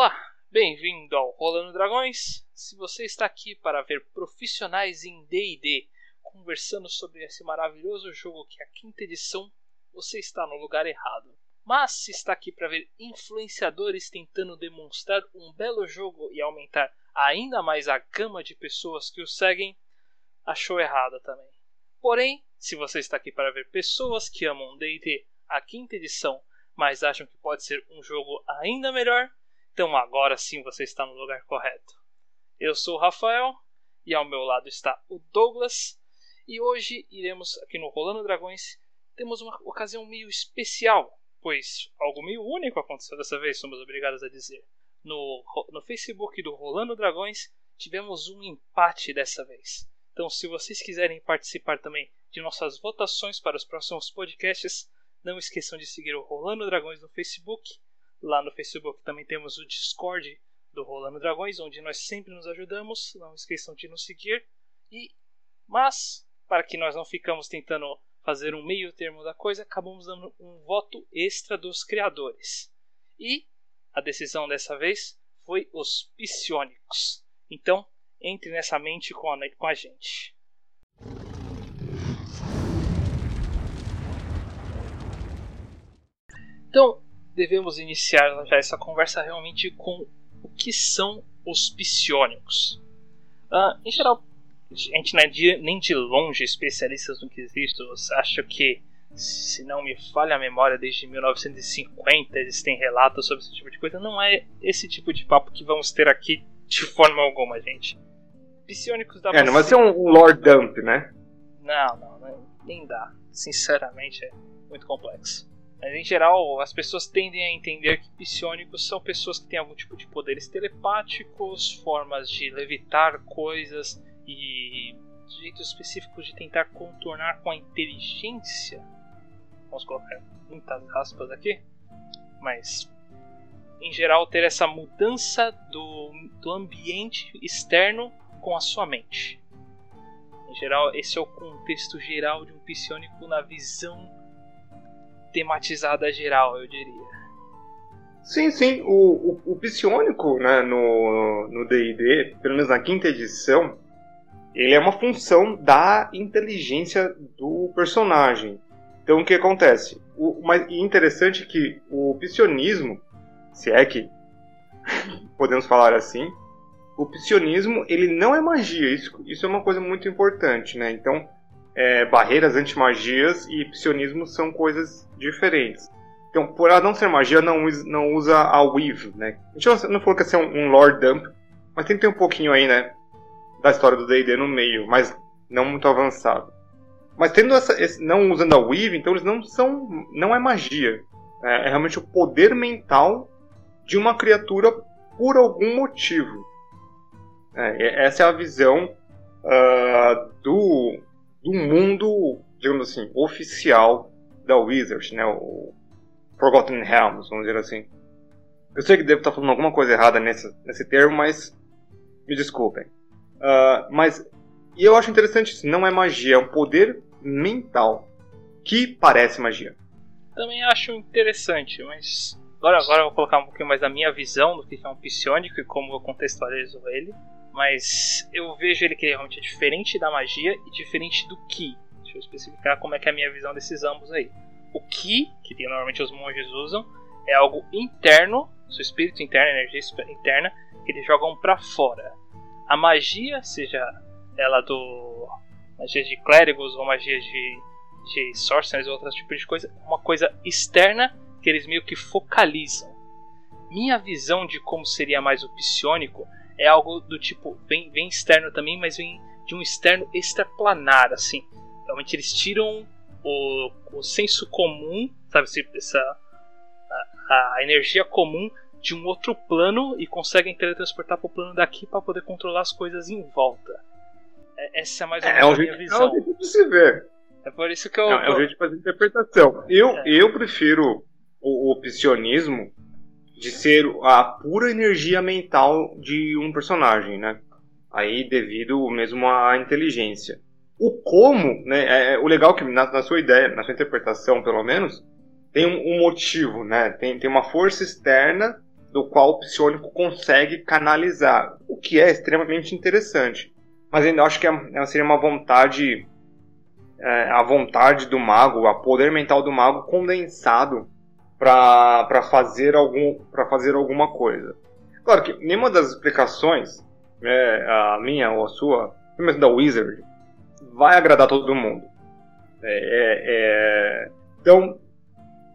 Olá, bem-vindo ao Rolando Dragões. Se você está aqui para ver profissionais em D&D conversando sobre esse maravilhoso jogo que é a quinta edição, você está no lugar errado. Mas se está aqui para ver influenciadores tentando demonstrar um belo jogo e aumentar ainda mais a gama de pessoas que o seguem, achou errado também. Porém, se você está aqui para ver pessoas que amam D&D a quinta edição, mas acham que pode ser um jogo ainda melhor, então agora sim você está no lugar correto. Eu sou o Rafael e ao meu lado está o Douglas e hoje iremos aqui no Rolando Dragões temos uma ocasião meio especial, pois algo meio único aconteceu dessa vez, somos obrigados a dizer. No, no Facebook do Rolando Dragões tivemos um empate dessa vez. Então, se vocês quiserem participar também de nossas votações para os próximos podcasts, não esqueçam de seguir o Rolando Dragões no Facebook. Lá no Facebook também temos o Discord do Rolando Dragões, onde nós sempre nos ajudamos. Não esqueçam de nos seguir. E, mas, para que nós não ficamos tentando fazer um meio termo da coisa, acabamos dando um voto extra dos criadores. E a decisão dessa vez foi os psionicos. Então, entre nessa mente com a, com a gente. Então, devemos iniciar já essa conversa realmente com o que são os psionicos. Uh, em geral, a gente não é de, nem de longe especialistas no quesito. Acho que, se não me falha a memória, desde 1950 existem relatos sobre esse tipo de coisa. Não é esse tipo de papo que vamos ter aqui de forma alguma, gente. Psionicos dá É, não vai ser um Lord Dump, né? Não, não, nem dá. Sinceramente, é muito complexo. Mas em geral, as pessoas tendem a entender que psionicos são pessoas que têm algum tipo de poderes telepáticos, formas de levitar coisas e jeitos específicos de tentar contornar com a inteligência. Vamos colocar muitas aspas aqui, mas em geral ter essa mudança do, do ambiente externo com a sua mente. Em geral, esse é o contexto geral de um psionico na visão tematizada geral, eu diria. Sim, sim. O, o, o psionico né, no D&D, pelo menos na quinta edição, ele é uma função da inteligência do personagem. Então o que acontece? O mais interessante é que o psionismo, se é que podemos falar assim, o psionismo ele não é magia. Isso, isso é uma coisa muito importante, né? Então é, barreiras anti-magias e psionismo são coisas diferentes. Então, por ela não ser magia, não, não usa a Weave, né? A gente não, falou que ia ser um, um Lord Dump, mas tem que ter um pouquinho aí, né? Da história do D&D no meio, mas não muito avançado. Mas tendo essa, esse, não usando a Weave, então eles não são, não é magia. É, é realmente o poder mental de uma criatura por algum motivo. É, essa é a visão uh, do, do mundo, digamos assim, oficial da Wizards, né? O Forgotten Realms, vamos dizer assim. Eu sei que devo estar falando alguma coisa errada nesse, nesse termo, mas me desculpem. Uh, mas e eu acho interessante isso. Não é magia, é um poder mental que parece magia. Também acho interessante, mas agora, agora eu vou colocar um pouquinho mais da minha visão do que é um psionico e como eu contextualizo ele. Mas eu vejo ele que realmente é diferente da magia e diferente do Ki. Deixa eu especificar como é que é a minha visão desses ambos aí. O Ki, que normalmente os monges usam, é algo interno, seu espírito interno, energia interna, que eles jogam para fora. A magia, seja ela do magia de clérigos ou magia de, de sorcerers ou outros tipos de coisa, uma coisa externa que eles meio que focalizam. Minha visão de como seria mais o psionico é algo do tipo, vem, vem externo também, mas vem de um externo extraplanar, assim. Realmente eles tiram o, o senso comum, sabe, essa, a, a energia comum de um outro plano e conseguem teletransportar para o plano daqui para poder controlar as coisas em volta. É, essa é mais ou é, menos é, a minha visão. É o jeito de se ver. É por isso que eu. Não, é o jeito de fazer interpretação. Eu, é. eu prefiro o, o psionismo de ser a pura energia mental de um personagem, né? Aí devido mesmo à inteligência. O como, né? É, é, o legal é que na, na, sua ideia, na sua interpretação, pelo menos, tem um, um, motivo, né? Tem, tem uma força externa do qual o psionico consegue canalizar, o que é extremamente interessante. Mas ainda acho que é, é, seria uma vontade, é, a vontade do mago, o poder mental do mago condensado para fazer algum fazer alguma coisa. Claro que nenhuma das explicações, né, a minha ou a sua, mesmo da Wizard, vai agradar todo mundo. É, é, é, então,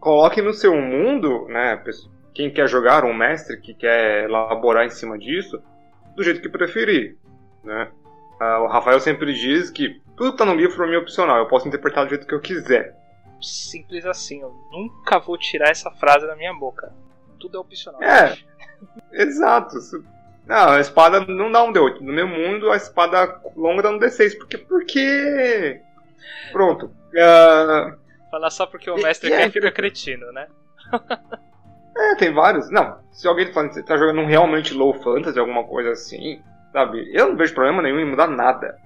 coloque no seu mundo, né, quem quer jogar, um mestre que quer elaborar em cima disso, do jeito que preferir. Né? Uh, o Rafael sempre diz que tudo que está no livro é mim opcional, eu posso interpretar do jeito que eu quiser. Simples assim, eu nunca vou tirar essa frase da minha boca. Tudo é opcional. É, exato. Não, a espada não dá um D8. No meu mundo, a espada longa dá um D6. Porque. Porque. Pronto. Uh... Falar só porque o mestre quer é, fica cretino, né? É, tem vários. Não, se alguém tá, tá jogando um realmente low fantasy, alguma coisa assim, sabe? Eu não vejo problema nenhum em mudar nada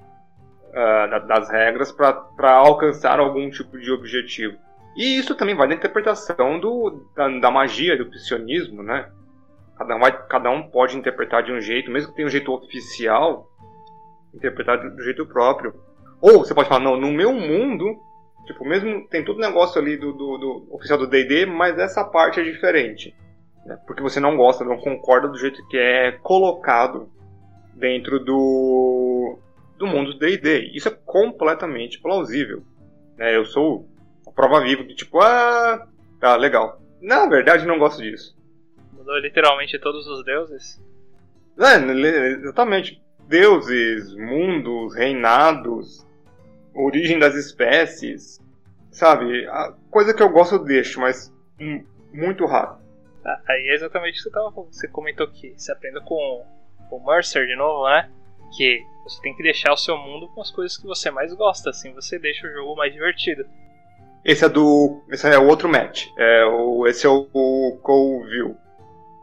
uh, das regras para alcançar algum tipo de objetivo. E isso também vai da interpretação do, da, da magia, do psionismo, né? Cada um, vai, cada um pode interpretar de um jeito, mesmo que tenha um jeito oficial, interpretar do, jeito próprio. Ou você pode falar, não, no meu mundo, Tipo, mesmo tem todo o negócio ali do, do, do oficial do D&D, mas essa parte é diferente. Né? Porque você não gosta, não concorda do jeito que é colocado dentro do, do mundo do D&D. Isso é completamente plausível. Né? Eu sou a prova viva de tipo, ah, tá, legal. Na verdade, não gosto disso. Mudou literalmente todos os deuses? É, exatamente. Deuses, mundos, reinados, origem das espécies, sabe? A coisa que eu gosto eu deixo, mas muito raro. Ah, aí é exatamente o que você, tava, você comentou que você aprende com o Mercer de novo, né? Que você tem que deixar o seu mundo com as coisas que você mais gosta, assim você deixa o jogo mais divertido. Esse é do. Esse é o outro match. É o, esse é o, o Colville.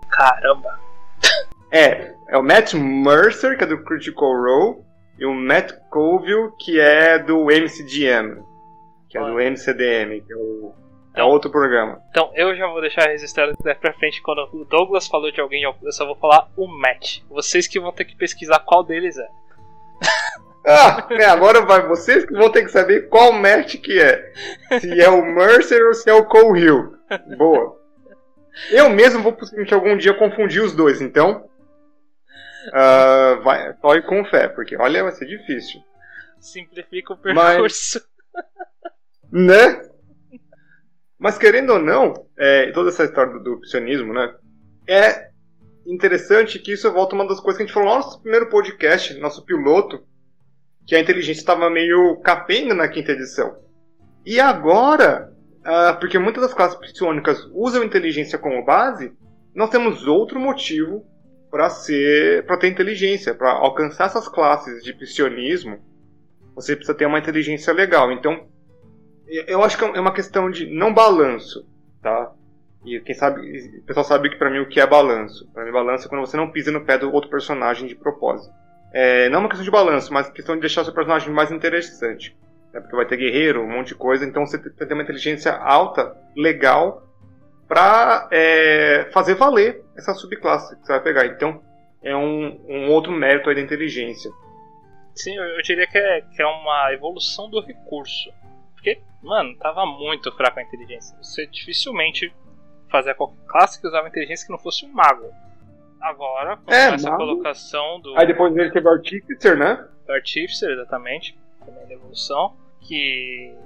Caramba! É, é o Matt Mercer, que é do Critical Role, e o Matt Colville, que é do MCDM, que é do MCDM, que é, o, é então, outro programa. Então eu já vou deixar registrado daí pra frente quando o Douglas falou de alguém, eu só vou falar o Matt. Vocês que vão ter que pesquisar qual deles é. Ah, é, agora vai vocês que vão ter que saber qual Matt que é. Se é o Mercer ou se é o Cole Hill. Boa. Eu mesmo vou possivelmente algum dia confundir os dois, então Uh, vai, corre com fé, porque olha, vai ser difícil. Simplifica o percurso. Mas, né? Mas querendo ou não, é, toda essa história do, do psionismo, né? É interessante que isso volta uma das coisas que a gente falou no nosso primeiro podcast, nosso piloto, que a inteligência estava meio capenga na quinta edição. E agora, uh, porque muitas das classes psionicas usam inteligência como base, nós temos outro motivo para ser, para ter inteligência, para alcançar essas classes de psionismo, você precisa ter uma inteligência legal. Então, eu acho que é uma questão de não balanço, tá? E quem sabe, o pessoal sabe que para mim o que é balanço. Para mim balanço é quando você não pisa no pé do outro personagem de propósito. É, não é uma questão de balanço, mas questão de deixar seu personagem mais interessante. Né? Porque vai ter guerreiro, um monte de coisa, então você tem ter uma inteligência alta, legal, para é, fazer valer essa subclasse que você vai pegar. Então, é um, um outro mérito aí da inteligência. Sim, eu, diria que é, que é uma evolução do recurso. Porque, mano, tava muito fraco a inteligência. Você dificilmente fazia qualquer classe que usava inteligência que não fosse um mago. Agora, com é, essa mago. colocação do. Aí depois ele teve o Artificer, né? O Artificer, exatamente. Também da evolução. Que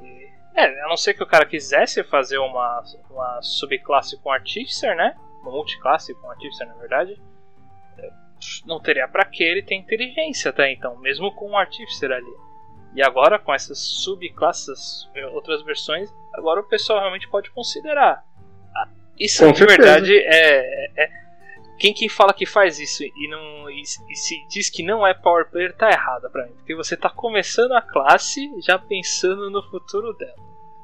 é, a não ser que o cara quisesse fazer uma, uma subclasse com Artificer, né? Uma multiclasse com Artificer, na verdade. É, não teria para que ele ter inteligência até então, mesmo com o Artificer ali. E agora, com essas subclasses, outras versões, agora o pessoal realmente pode considerar. Ah, isso com de certeza. verdade é, é, é, Quem que fala que faz isso e, não, e, e se diz que não é power player tá errado pra mim. Porque você tá começando a classe já pensando no futuro dela.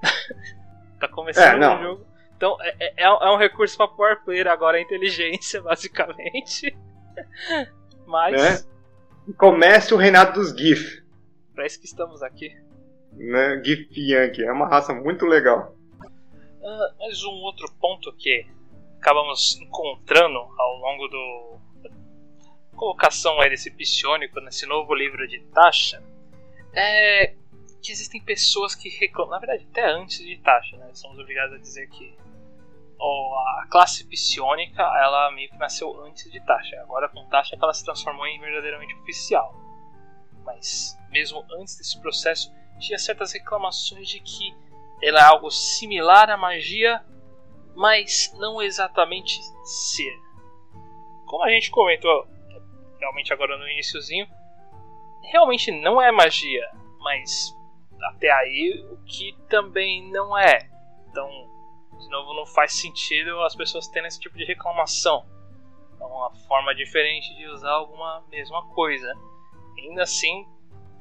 tá começando é, o jogo. Então é, é, é, um recurso para power player agora a inteligência, basicamente. Mas. Né? Comece o reinado dos GIF. Pra isso que estamos aqui. Né? GIF Yankee, é uma raça muito legal. Uh, mais um outro ponto que acabamos encontrando ao longo do colocação aí desse psionico nesse novo livro de Tasha é que existem pessoas que reclamam, na verdade até antes de Tasha, né? Somos obrigados a dizer que a classe psionica ela meio que nasceu antes de Tasha. Agora com Tasha que ela se transformou em verdadeiramente oficial. Mas mesmo antes desse processo tinha certas reclamações de que ela é algo similar à magia, mas não exatamente ser. Como a gente comentou realmente agora no iníciozinho, realmente não é magia, mas até aí o que também não é. Então, de novo, não faz sentido as pessoas terem esse tipo de reclamação. É uma forma diferente de usar alguma mesma coisa. Ainda assim,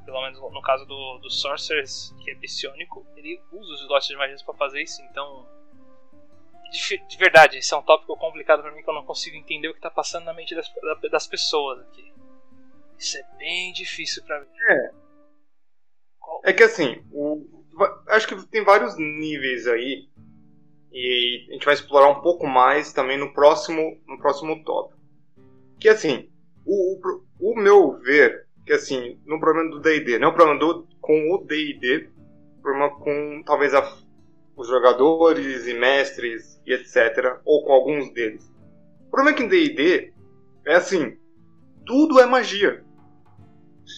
pelo menos no caso do, do Sorcerers, que é psionico, ele usa os slots de magia para fazer isso, então. De, de, verdade, esse é um tópico complicado para mim que eu não consigo entender o que está passando na mente das, das pessoas aqui. Isso é bem difícil para mim. É. É que assim, o, acho que tem vários níveis aí. E a gente vai explorar um pouco mais também no próximo, no próximo tópico. Que assim, o, o, o meu ver que assim, no problema do D&D, não é problema do, com o D&D, problema com talvez a, os jogadores e mestres e etc, ou com alguns deles. O problema é que em D&D é assim, tudo é magia.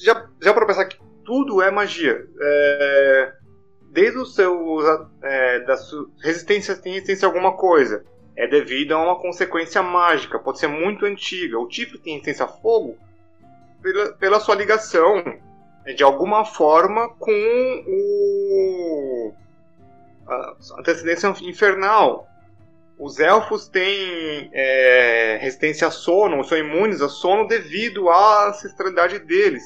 Já, já para pensar que tudo é magia. É, desde o seu é, da sua resistência tem resistência a alguma coisa. É devido a uma consequência mágica, pode ser muito antiga. O Tifle tem resistência a fogo, pela, pela sua ligação, né, de alguma forma, com o, a antecedência infernal. Os elfos têm é, resistência a sono, são imunes a sono devido à ancestralidade deles.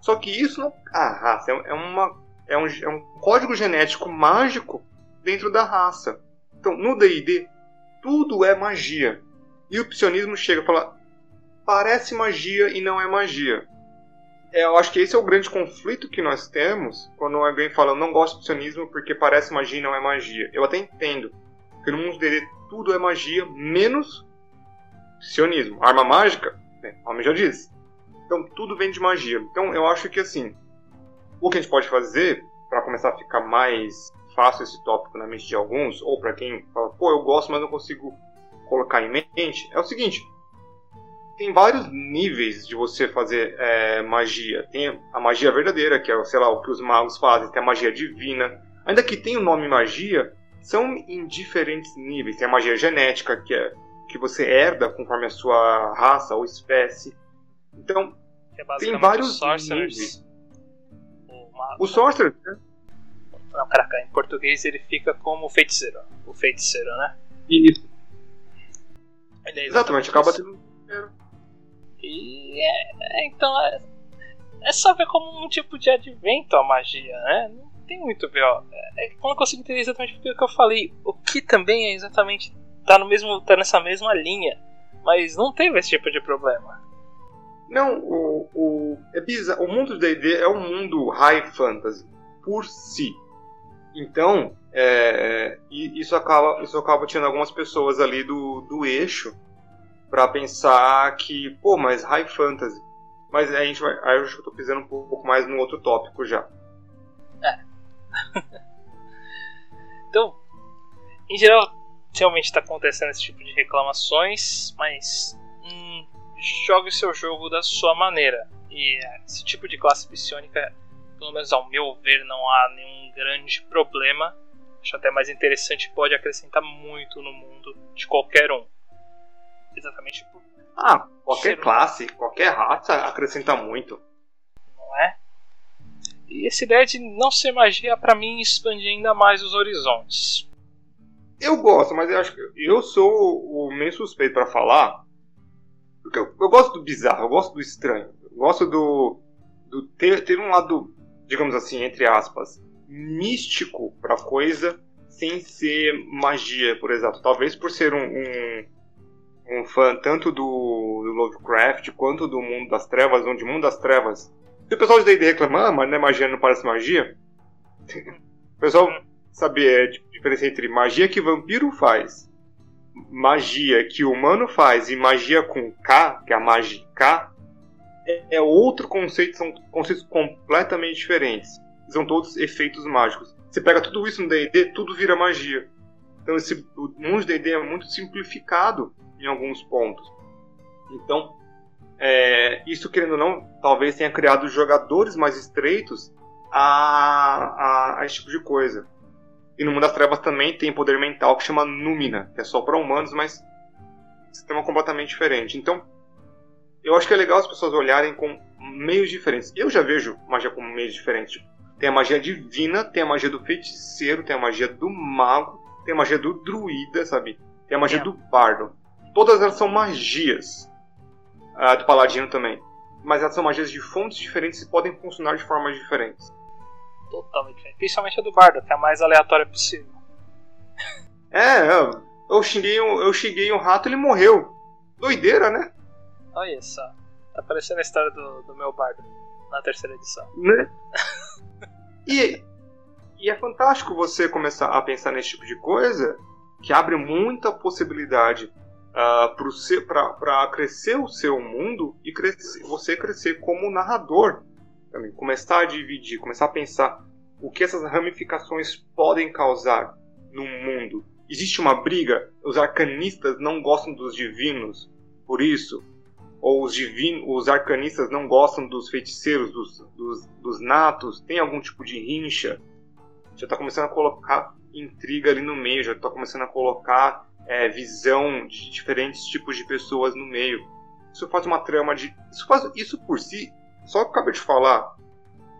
Só que isso não. A raça é, uma, é, um, é um código genético mágico dentro da raça. Então, no DD, tudo é magia. E o psionismo chega e fala: parece magia e não é magia. É, eu acho que esse é o grande conflito que nós temos quando alguém fala não gosto de psionismo porque parece magia e não é magia. Eu até entendo que no mundo dele tudo é magia, menos psionismo. Arma mágica, né, o nome já diz. Então tudo vem de magia. Então eu acho que assim, o que a gente pode fazer para começar a ficar mais fácil esse tópico na mente de alguns, ou para quem fala, pô, eu gosto, mas não consigo colocar em mente, é o seguinte: tem vários níveis de você fazer é, magia. Tem a magia verdadeira, que é, sei lá, o que os magos fazem. Tem a magia divina. Ainda que tenha o nome magia, são em diferentes níveis. Tem a magia genética, que é que você herda conforme a sua raça ou espécie. Então, é tem vários níveis. O, o Sorcerer, né? Não, caraca, em português ele fica como o feiticeiro. O feiticeiro, né? Isso. É exatamente, acaba tendo e é, é, então é, é só ver como um tipo de advento a magia, né? Não tem muito ó. É, é eu consigo entender exatamente o que eu falei. O que também é exatamente. tá no mesmo. tá nessa mesma linha. Mas não teve esse tipo de problema. Não, o, o, é bizarro. o mundo do D&D é um mundo high fantasy por si. Então, é, isso acaba isso acaba tirando algumas pessoas ali do, do eixo para pensar que, pô, mas high fantasy. Mas a gente vai, aí eu acho que eu tô pisando um pouco mais no outro tópico já. É. então, em geral, realmente está acontecendo esse tipo de reclamações, mas hum, jogue seu jogo da sua maneira. E esse tipo de classe psionica, pelo menos ao meu ver, não há nenhum grande problema. Acho até mais interessante, pode acrescentar muito no mundo de qualquer um exatamente por. Ah, qualquer classe, qualquer raça acrescenta muito. Não é? E essa ideia de não ser magia, para mim, expande ainda mais os horizontes. Eu gosto, mas eu acho que eu sou o meio suspeito para falar. Porque eu, eu, gosto do bizarro, eu gosto do estranho. Eu gosto do. do ter, ter um lado, digamos assim, entre aspas, místico pra coisa sem ser magia, por exemplo. Talvez por ser um, um um fã tanto do, do, Lovecraft quanto do Mundo das Trevas, onde o Mundo das Trevas. Se o pessoal de D&D reclamar, ah, mas não é magia, não parece magia. o pessoal sabe a diferença entre magia que vampiro faz, magia que humano faz e magia com K, que é a mágica, é, é outro conceito, são conceitos completamente diferentes. São todos efeitos mágicos. Você pega tudo isso no D&D, tudo vira magia. Então esse, o mundo de D&D é muito simplificado em alguns pontos. Então, é, isso querendo ou não, talvez tenha criado jogadores mais estreitos a, a, a esse tipo de coisa. E no Mundo das Trevas também tem poder mental que chama Númina, que é só para humanos, mas sistema completamente diferente. Então, eu acho que é legal as pessoas olharem com meios diferentes. Eu já vejo magia como meios diferentes. Tem a magia divina, tem a magia do feiticeiro, tem a magia do mago, tem a magia do druida, sabe? Tem a magia é. do bardo. Todas elas são magias. Ah, do paladino também. Mas elas são magias de fontes diferentes e podem funcionar de formas diferentes totalmente diferente. Principalmente a do Bardo, que é a mais aleatória possível. É, eu xinguei, eu xinguei um rato e ele morreu. Doideira, né? Olha só. Tá parecendo a história do, do meu bardo na terceira edição. Né? e, e é fantástico você começar a pensar nesse tipo de coisa que abre muita possibilidade uh, para crescer o seu mundo e crescer, você crescer como narrador também. Começar a dividir, começar a pensar o que essas ramificações podem causar no mundo. Existe uma briga, os arcanistas não gostam dos divinos, por isso, ou os, divinos, os arcanistas não gostam dos feiticeiros, dos, dos, dos natos, tem algum tipo de rincha. Já está começando a colocar intriga ali no meio, já está começando a colocar é, visão de diferentes tipos de pessoas no meio. Isso faz uma trama de. Isso, faz, isso por si só que eu acabei de falar,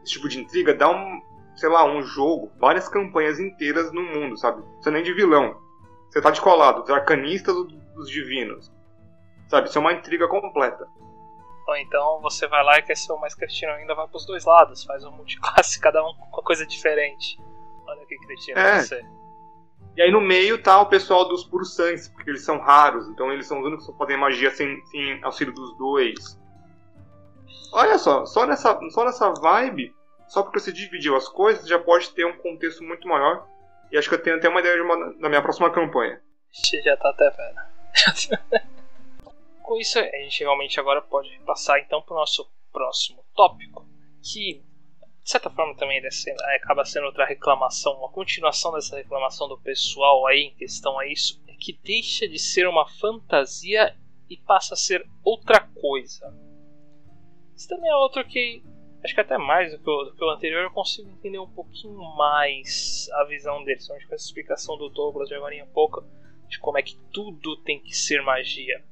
esse tipo de intriga dá um, sei lá, um jogo, várias campanhas inteiras no mundo, sabe? Você nem de vilão. Você tá descolado, dos arcanistas ou dos divinos. Sabe? Isso é uma intriga completa. Ou então você vai lá e quer ser o mais cretino ainda, vai pros dois lados, faz um multiclasse, cada um com uma coisa diferente. Olha que cretino é. você. E aí no meio tá o pessoal dos puros sangues, porque eles são raros, então eles são os únicos que podem magia sem, sem auxílio dos dois. Olha só, só nessa, só nessa vibe, só porque você dividiu as coisas, já pode ter um contexto muito maior. E acho que eu tenho até uma ideia de uma, da minha próxima campanha. Já tá até vendo. Com isso, a gente realmente agora pode passar então para o nosso próximo tópico, que de certa forma também acaba sendo outra reclamação, uma continuação dessa reclamação do pessoal aí em questão a isso, é que deixa de ser uma fantasia e passa a ser outra coisa. Isso também é outro que acho que até mais do que, o, do que o anterior eu consigo entender um pouquinho mais a visão dele, somente com essa explicação do Douglas de agora em pouco, de como é que tudo tem que ser magia.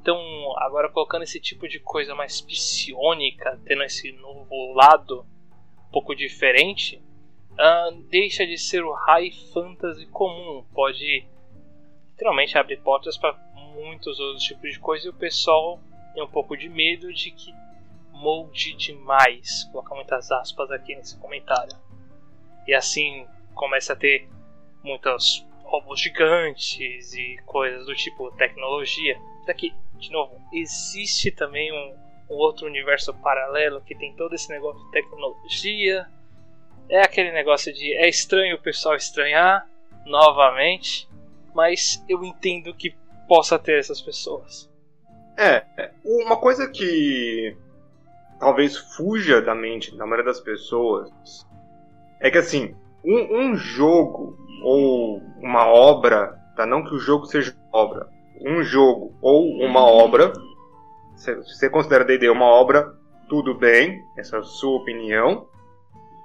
Então, agora colocando esse tipo de coisa mais psionica, tendo esse novo lado pouco diferente, uh, deixa de ser o high fantasy comum, pode literalmente abrir portas para muitos outros tipos de coisa e o pessoal tem um pouco de medo de que molde demais, colocar muitas aspas aqui nesse comentário. E assim começa a ter muitos robôs gigantes e coisas do tipo tecnologia. Daqui, de novo, existe também um, um outro universo paralelo que tem todo esse negócio de tecnologia. É aquele negócio de é estranho o pessoal estranhar novamente, mas eu entendo que possa ter essas pessoas. É, é uma coisa que talvez fuja da mente da maioria das pessoas é que assim, um, um jogo ou uma obra, tá? Não que o jogo seja obra, um jogo ou uma obra, se você considera D&D uma obra, tudo bem, essa é a sua opinião,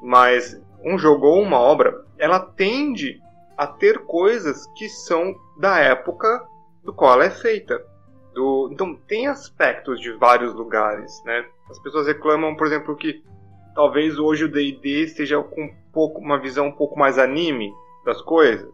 mas um jogo ou uma obra, ela tende a ter coisas que são da época do qual ela é feita. Do, então tem aspectos de vários lugares, né? As pessoas reclamam, por exemplo, que talvez hoje o D&D esteja com um pouco, uma visão um pouco mais anime das coisas,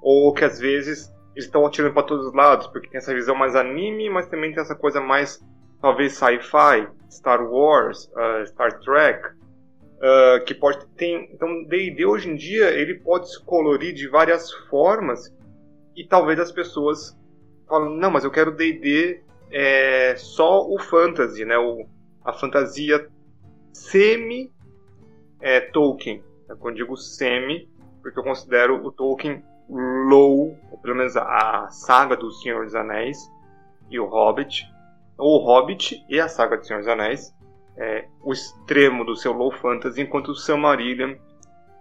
ou que às vezes eles estão atirando para todos os lados, porque tem essa visão mais anime, mas também tem essa coisa mais talvez sci-fi, Star Wars, uh, Star Trek, uh, que pode ter. Então, D&D hoje em dia ele pode se colorir de várias formas e talvez as pessoas falam não, mas eu quero D&D é, só o fantasy, né? O, a fantasia semi é, Tolkien. Quando digo semi, porque eu considero o Tolkien Ou pelo menos a saga do Senhor dos Anéis e o Hobbit, ou o Hobbit e a saga do Senhor dos Anéis, é o extremo do seu low fantasy, enquanto o Silmarillion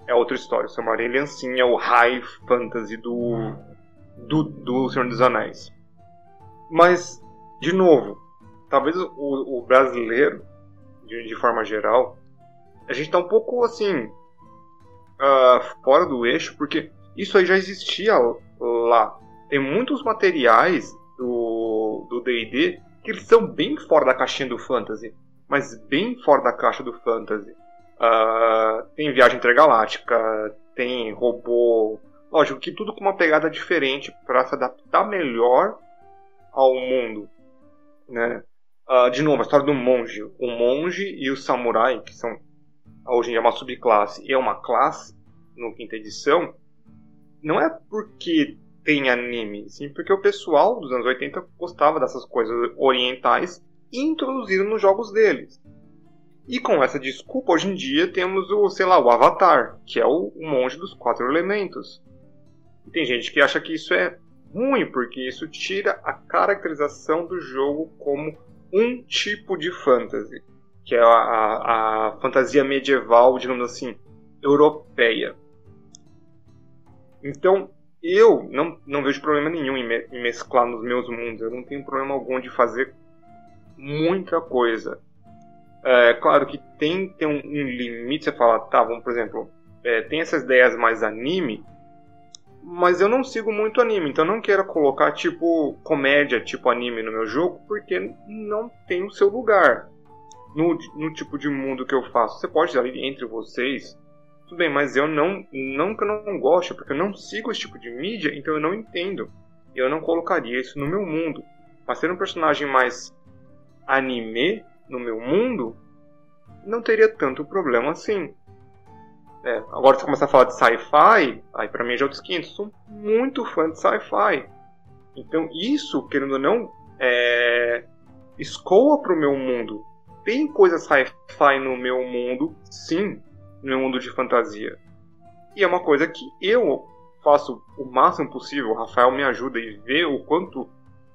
é outra história. O sim é o high fantasy do, do, do Senhor dos Anéis. Mas, de novo, talvez o, o brasileiro, de, de, forma geral, a gente está um pouco assim, uh, fora do eixo, porque isso aí já existia lá. Tem muitos materiais do D&D que eles são bem fora da caixinha do fantasy, mas bem fora da caixa do fantasy. Uh, tem viagem intergaláctica, tem robô, lógico que tudo com uma pegada diferente para se adaptar melhor ao mundo, né? Uh, de novo, a história do monge, o monge e o samurai, que são hoje em dia uma subclasse e é uma classe no quinta edição, não é porque tem anime, sim porque o pessoal dos anos 80 gostava dessas coisas orientais e introduziram nos jogos deles. E com essa desculpa, hoje em dia temos o, sei lá, o Avatar, que é o, monge dos quatro elementos. E tem gente que acha que isso é ruim, porque isso tira a caracterização do jogo como um tipo de fantasy, que é a, a, a fantasia medieval, digamos assim, europeia. Então, eu não, não vejo problema nenhum em, me, em mesclar nos meus mundos. Eu não tenho problema algum de fazer muita coisa. É claro que tem, tem um, um limite, você fala, tá, vamos, por exemplo, é, tem essas ideias mais anime, mas eu não sigo muito anime, então não quero colocar tipo comédia, tipo anime no meu jogo, porque não tem o seu lugar no, no tipo de mundo que eu faço. Você pode ali entre vocês tudo bem, mas eu não, não que eu não gosto, porque eu não sigo esse tipo de mídia, então eu não entendo. Eu não colocaria isso no meu mundo. Mas ser um personagem mais anime no meu mundo, não teria tanto problema assim. É, agora você começa a falar de sci-fi, aí pra mim já é outros 500. Sou muito fã de sci-fi. Então isso, querendo ou não, é... escoa pro meu mundo. Tem coisas sci-fi no meu mundo, sim no mundo de fantasia. E é uma coisa que eu faço o máximo possível, o Rafael me ajuda e vê o quanto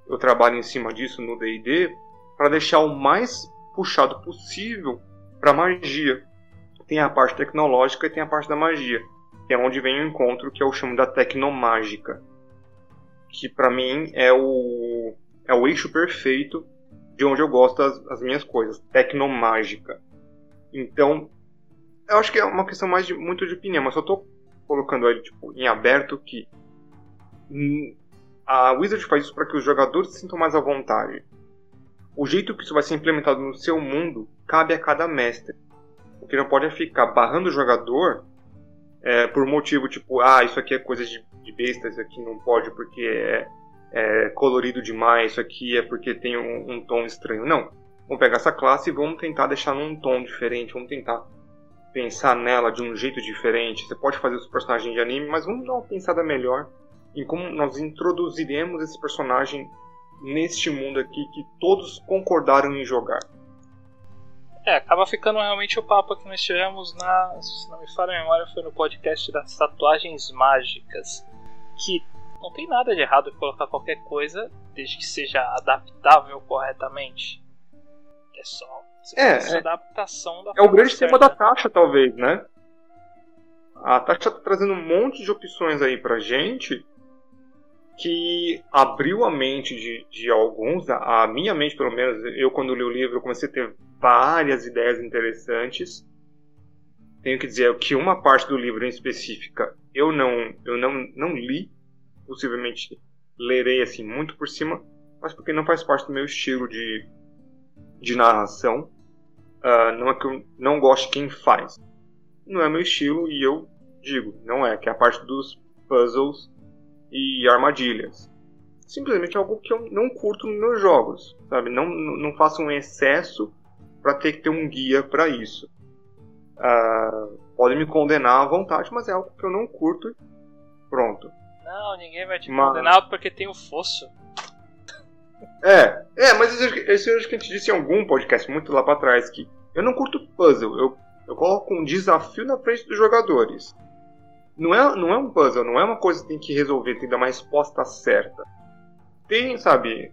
eu trabalho em cima disso no D&D para deixar o mais puxado possível para magia. Tem a parte tecnológica e tem a parte da magia, que é onde vem o encontro que eu chamo da tecnomágica, que para mim é o é o eixo perfeito de onde eu gosto as, as minhas coisas, tecnomágica. Então, eu acho que é uma questão mais de muito de opinião, mas eu tô colocando aí tipo, em aberto que a Wizard faz isso para que os jogadores se sintam mais à vontade. O jeito que isso vai ser implementado no seu mundo cabe a cada mestre. O que não pode é ficar barrando o jogador é, por motivo tipo, ah, isso aqui é coisa de, de besta, isso aqui não pode porque é, é colorido demais, isso aqui é porque tem um, um tom estranho. Não. Vamos pegar essa classe e vamos tentar deixar num tom diferente, vamos tentar pensar nela de um jeito diferente. Você pode fazer os personagens de anime, mas vamos dar uma pensada melhor em como nós introduziremos esse personagem neste mundo aqui que todos concordaram em jogar. É, acaba ficando realmente o papo que nós tivemos na, se não me falha a memória, foi no podcast das tatuagens mágicas, que não tem nada de errado em colocar qualquer coisa desde que seja adaptável corretamente. É só é, é, adaptação da É o grande certa. tema da taxa, talvez, né? A taxa está trazendo um monte de opções aí pra gente que abriu a mente de, de alguns, a, a minha mente pelo menos, eu quando li o livro comecei a ter várias ideias interessantes. Tenho que dizer que uma parte do livro em específica eu não, eu não, não li, possivelmente lerei assim muito por cima, mas porque não faz parte do meu estilo de, de narração. Uh, não é que eu não gosto quem faz. Não é meu estilo e eu digo, não é, que é a parte dos puzzles e armadilhas. Simplesmente é algo que eu não curto nos meus jogos, sabe? Não, não faço um excesso para ter que ter um guia para isso. Uh, pode me condenar à vontade, mas é algo que eu não curto. Pronto. Não, ninguém vai te mas... condenar porque tem o fosso. É, é, mas isso, eu acho que a gente disse em algum podcast muito lá para trás que eu não curto puzzle, eu, eu coloco um desafio na frente dos jogadores. não é, não é um puzzle, não é uma coisa que tem que resolver, tem que dar uma resposta certa. Tem, sabe,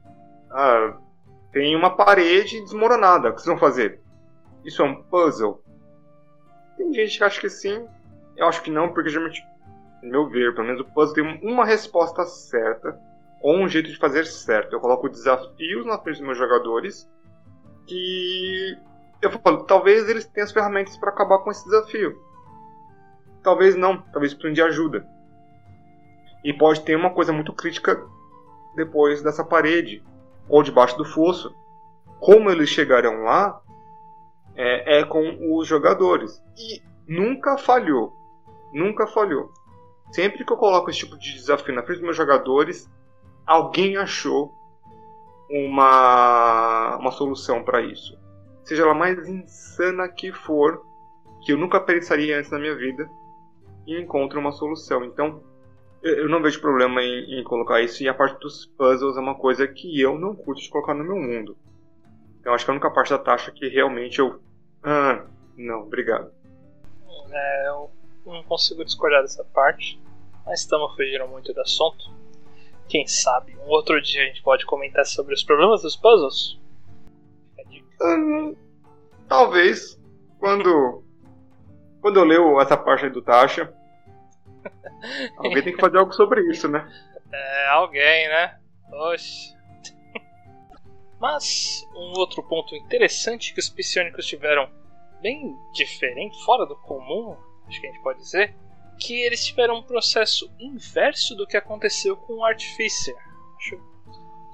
tem uma parede desmoronada, o que vocês vão fazer? Isso é um puzzle? Tem gente que acha que sim, eu acho que não, porque geralmente, no meu ver, pelo menos o puzzle tem uma resposta certa, ou um jeito de fazer certo. Eu coloco desafios na frente dos meus jogadores, que eu falo, talvez eles tenham as ferramentas para acabar com esse desafio. Talvez não, talvez precisem de ajuda. E pode ter uma coisa muito crítica depois dessa parede, ou debaixo do fosso. Como eles chegarão lá é, é com os jogadores. E nunca falhou. Nunca falhou. Sempre que eu coloco esse tipo de desafio na frente dos meus jogadores, alguém achou uma, uma solução para isso. Seja ela mais insana que for, que eu nunca pensaria antes na minha vida, e encontre uma solução. Então, eu não vejo problema em, em, colocar isso, e a parte dos puzzles é uma coisa que eu não curto de colocar no meu mundo. Então, acho que a única parte da taxa que realmente eu. Ah, não, obrigado. É, eu não consigo discordar dessa parte, mas estamos fugindo muito do assunto. Quem sabe um outro dia a gente pode comentar sobre os problemas dos puzzles? Hum, talvez quando quando eu leio essa parte do Tasha, alguém tem que fazer algo sobre isso, né? É, alguém, né? Oxe. Mas um outro ponto interessante que os psionicos tiveram bem diferente, fora do comum, acho que a gente pode dizer, que eles tiveram um processo inverso do que aconteceu com o Artificer. Acho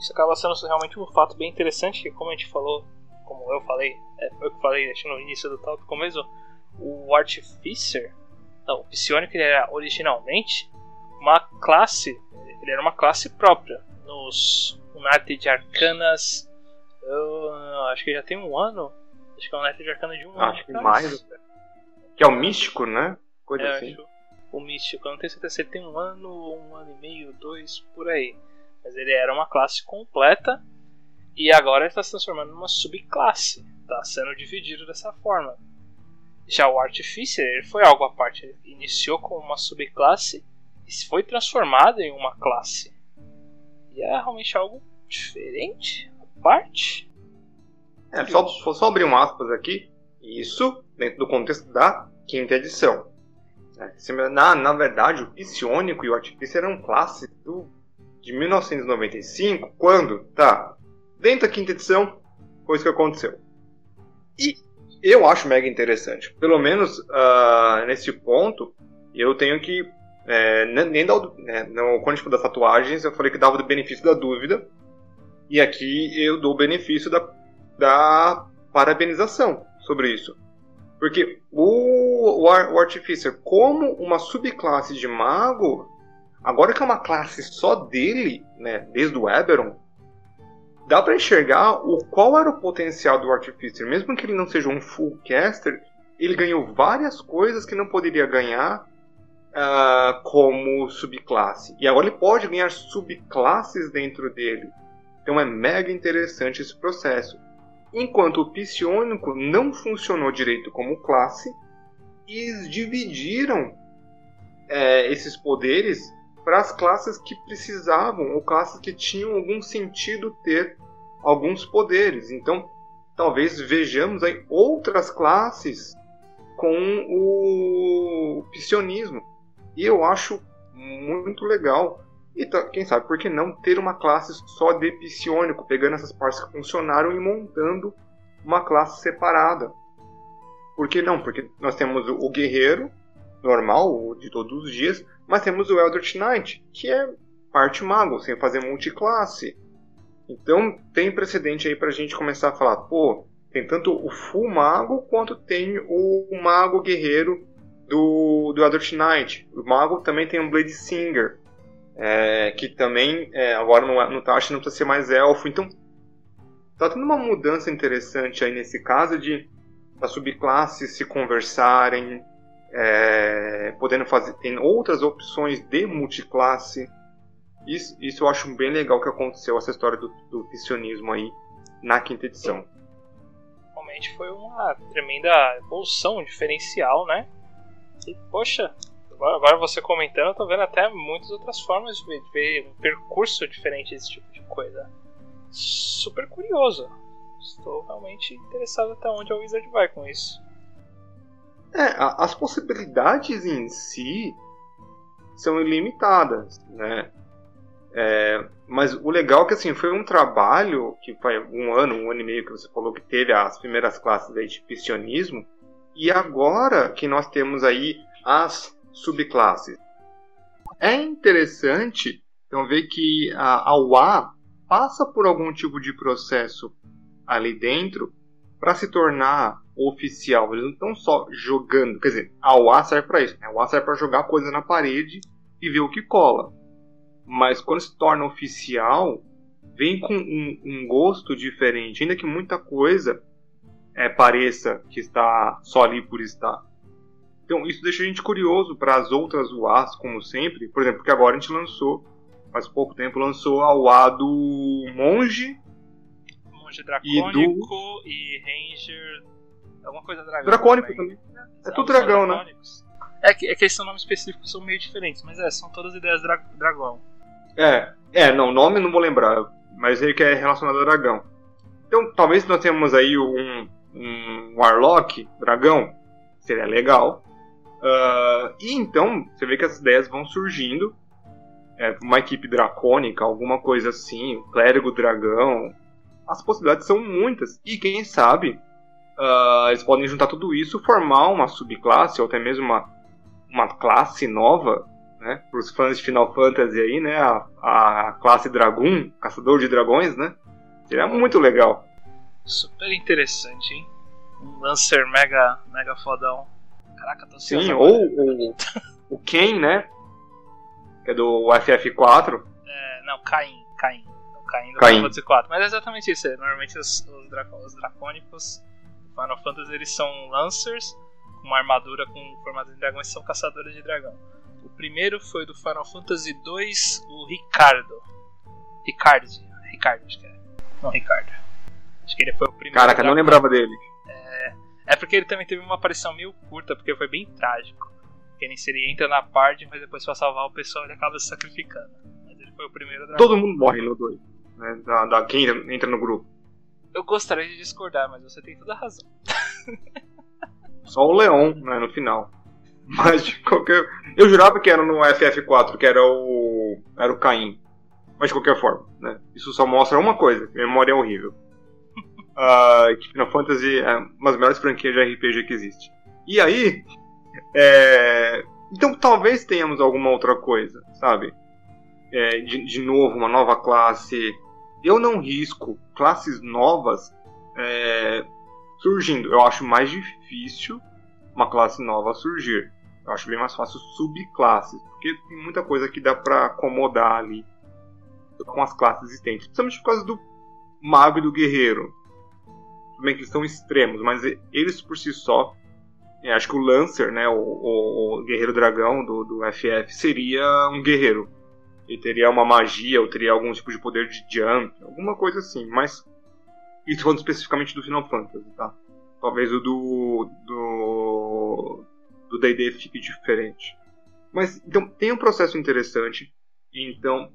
isso acaba sendo realmente um fato bem interessante, que como a gente falou, como eu falei, é, foi eu que falei no início do tópico mesmo, o Artificer, não, o Psionic ele era originalmente uma classe, ele era uma classe própria. Nos Unarte de Arcanas, eu, acho que já tem um ano, acho que é um Unarte de Arcana de um acho ano. Acho que mais, que é o místico, né? Coisa é, assim. Acho, o místico. Eu não tenho certeza se ele tem um ano, um ano e meio, dois, por aí. Mas ele era uma classe completa e agora está se transformando numa subclasse. Está sendo dividido dessa forma. Já o Artificer ele foi algo à parte. Ele iniciou como uma subclasse e foi transformado em uma classe. E é realmente algo diferente, à parte. É, só, só abrir um aspas aqui. Isso dentro do contexto da quinta edição. Na, na verdade, o Psionico e o Artificer eram classes do, de 1995, quando, tá, dentro da quinta edição, foi isso que aconteceu. E eu acho mega interessante. Pelo menos uh, nesse ponto, eu tenho que. É, nem dar, né, no, quando a gente das tatuagens, eu falei que dava o benefício da dúvida. E aqui eu dou o benefício da, da parabenização sobre isso. Porque o, o, o Artificer, como uma subclasse de mago, agora que é uma classe só dele, né, desde o Eberron, dá para enxergar o qual era o potencial do Artificer. Mesmo que ele não seja um full caster, ele ganhou várias coisas que não poderia ganhar uh, como subclasse. E agora ele pode ganhar subclasses dentro dele. Então é mega interessante esse processo enquanto o psionico não funcionou direito como classe, e dividiram é, esses poderes para as classes que precisavam, ou classes que tinham algum sentido ter alguns poderes. Então, talvez vejamos aí outras classes com o psionismo. E eu acho muito legal e quem sabe por que não ter uma classe só de psionico, pegando essas partes que funcionaram e montando uma classe separada. Por que não? Porque nós temos o guerreiro normal, de todos os dias, mas temos o Eldritch Knight, que é parte mago, sem fazer multiclasse. Então tem precedente aí pra gente começar a falar, pô, tem tanto o full mago quanto tem o mago guerreiro do, do Eldritch Knight. O mago também tem um Blade Singer é, que também é, agora no, no Tashi não precisa ser mais elfo. Então tá tendo uma mudança interessante aí nesse caso de as subclasses se conversarem, é, podendo fazer tem outras opções de multiclasse. Isso, isso eu acho bem legal que aconteceu essa história do, do aí na quinta edição. Realmente foi uma tremenda evolução, um diferencial, né? E poxa, Agora, agora você comentando, eu tô vendo até muitas outras formas de ver, de ver um percurso diferente desse tipo de coisa. Super curioso. Estou realmente interessado até onde a Wizard vai com isso. É, a, as possibilidades em si são ilimitadas, né? É, mas o legal é que assim, foi um trabalho que foi um ano, um ano e meio que você falou que teve as primeiras classes aí de piscionismo, e agora que nós temos aí as subclasses. É interessante então ver que a, a UA passa por algum tipo de processo ali dentro para se tornar oficial. Eles não estão só jogando, quer dizer, a UA serve para isso. Né? A UA serve para jogar coisa na parede e ver o que cola. Mas quando se torna oficial, vem com um, um gosto diferente, ainda que muita coisa é, pareça que está só ali por estar. Então isso deixa a gente curioso para as outras UAs, como sempre. Por exemplo, que agora a gente lançou, faz pouco tempo, lançou a UA do Monge. Monge Dracônico e, do... e Ranger. Alguma coisa dragão. Dracônico também. também. É, tudo dragão, né? É que, é que esses nomes específicos são meio diferentes, mas é, são todas ideias dra dragão. É, é, não, nome não vou lembrar, mas ele que é relacionado a dragão. Então, talvez nós tenhamos aí um, um Warlock, dragão, seria legal. Uh, e então, você vê que as ideias vão surgindo. É, uma equipe dracônica, alguma coisa assim, o clérigo dragão. As possibilidades são muitas. E quem sabe, uh, eles podem juntar tudo isso, formar uma subclasse, ou até mesmo uma, uma classe nova, né? Para os fãs de Final Fantasy aí, né? A, a classe Dragoon, caçador de dragões, né? Seria muito legal. Super interessante, hein? Um Lancer mega, mega fodão. Caraca, tô Sim, ou o, o Ken, né? Que é do FF4. É, não, Caim. Caim. O Caim do Caim. Final Fantasy 4. Mas é exatamente isso. É. Normalmente os, os, draco, os dracônicos do Final Fantasy eles são Lancers com uma armadura com formato de dragões são caçadores de dragão. O primeiro foi do Final Fantasy 2, o Ricardo. Ricardo. Ricardo, acho que é. Não, Ricardo. Acho que ele foi o primeiro. Caraca, não lembrava dele. É, é porque ele também teve uma aparição meio curta, porque foi bem trágico. Ele seria entra na parte, mas depois pra salvar o pessoal ele acaba se sacrificando. Mas ele foi o primeiro dragão. Todo mundo morre no 2. Né? Da, da, quem entra no grupo. Eu gostaria de discordar, mas você tem toda a razão. Só o Leon, né, no final. Mas de qualquer. Eu jurava que era no FF4, que era o. Era o Caim. Mas de qualquer forma, né? Isso só mostra uma coisa: memória é horrível uh, que Final Fantasy é uma das melhores franquias de RPG que existe. E aí, é... então talvez tenhamos alguma outra coisa, sabe? É, de, de, novo, uma nova classe. Eu não risco classes novas é, surgindo. Eu acho mais difícil uma classe nova surgir. Eu acho bem mais fácil subclasses, porque tem muita coisa que dá para acomodar ali com as classes existentes, principalmente por causa do mago e do guerreiro tudo bem que eles são extremos, mas eles por si só, é, acho que o Lancer, né, o, o, o guerreiro dragão do, do FF, seria um guerreiro. Ele teria uma magia, ou teria algum tipo de poder de jump, alguma coisa assim, mas isso falando especificamente do Final Fantasy, tá? Talvez o do do do D&D fique diferente. Mas então tem um processo interessante, então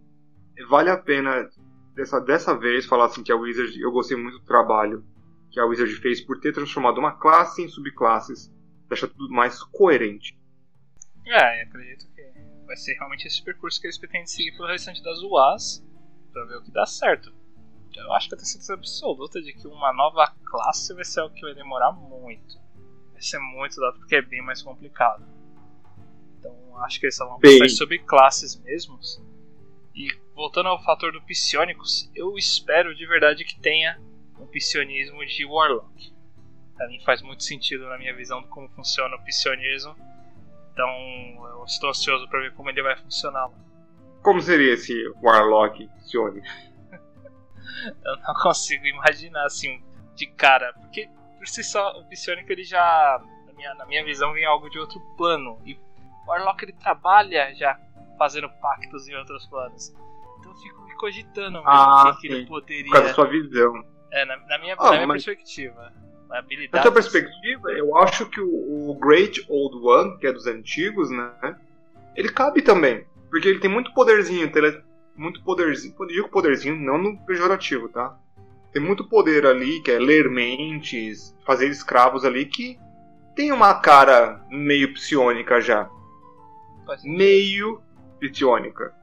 vale a pena dessa, dessa vez falar assim que a Wizard eu gostei muito do trabalho que a Wizard fez por ter transformado uma classe em subclasses, deixa tudo mais coerente. É, acredito que vai ser realmente esse percurso que eles pretendem seguir pelo restante das UAs para ver o que dá certo. Eu acho que eu tenho certeza absoluta de que uma nova classe vai ser o que vai demorar muito. Vai ser muito dado porque é bem mais complicado. Então acho que eles só vão pensar sobre classes mesmos. E voltando ao fator do Psionicus, eu espero de verdade que tenha um psionismo de Warlock. Pra mim faz muito sentido na minha visão de como funciona o psionismo. Então eu estou ansioso para ver como ele vai funcionar. Como seria esse Warlock psionico? eu não consigo imaginar assim de cara, porque por si só o psionico ele já na minha, na minha visão vem algo de outro plano e o Warlock ele trabalha já fazendo pactos em outros planos. Então eu fico me cogitando mesmo ah, que, que ele poderia. Por causa da sua visão. É, na, na minha, ah, na minha mas... perspectiva. Na sua perspectiva, eu acho que o, o, Great Old One, que é dos antigos, né? ele cabe também. Porque ele tem muito poderzinho, tele, muito poderzinho. Digo poderzinho, não no pejorativo, tá? Tem muito poder ali, que é ler mentes, fazer escravos ali, que tem uma cara meio psionica já. Meio psionica.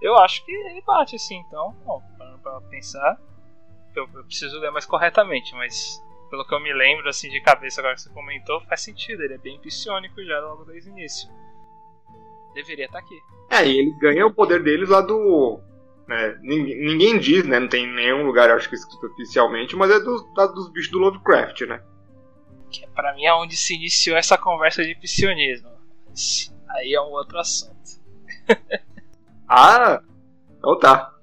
Eu acho que ele bate assim, então, bom, pra pensar. Eu, eu preciso ler mais corretamente, mas pelo que eu me lembro assim de cabeça agora que você comentou, faz sentido, ele é bem psionico já logo desde o início. Deveria estar tá aqui. É, e ele ganha o poder deles lá do. Né, ninguém, ninguém, diz, né? Não tem nenhum lugar, acho que escrito oficialmente, mas é dos, da, dos bichos do Lovecraft, né? Que é, pra mim é onde se iniciou essa conversa de psionismo. Aí é um outro assunto. ah, então tá.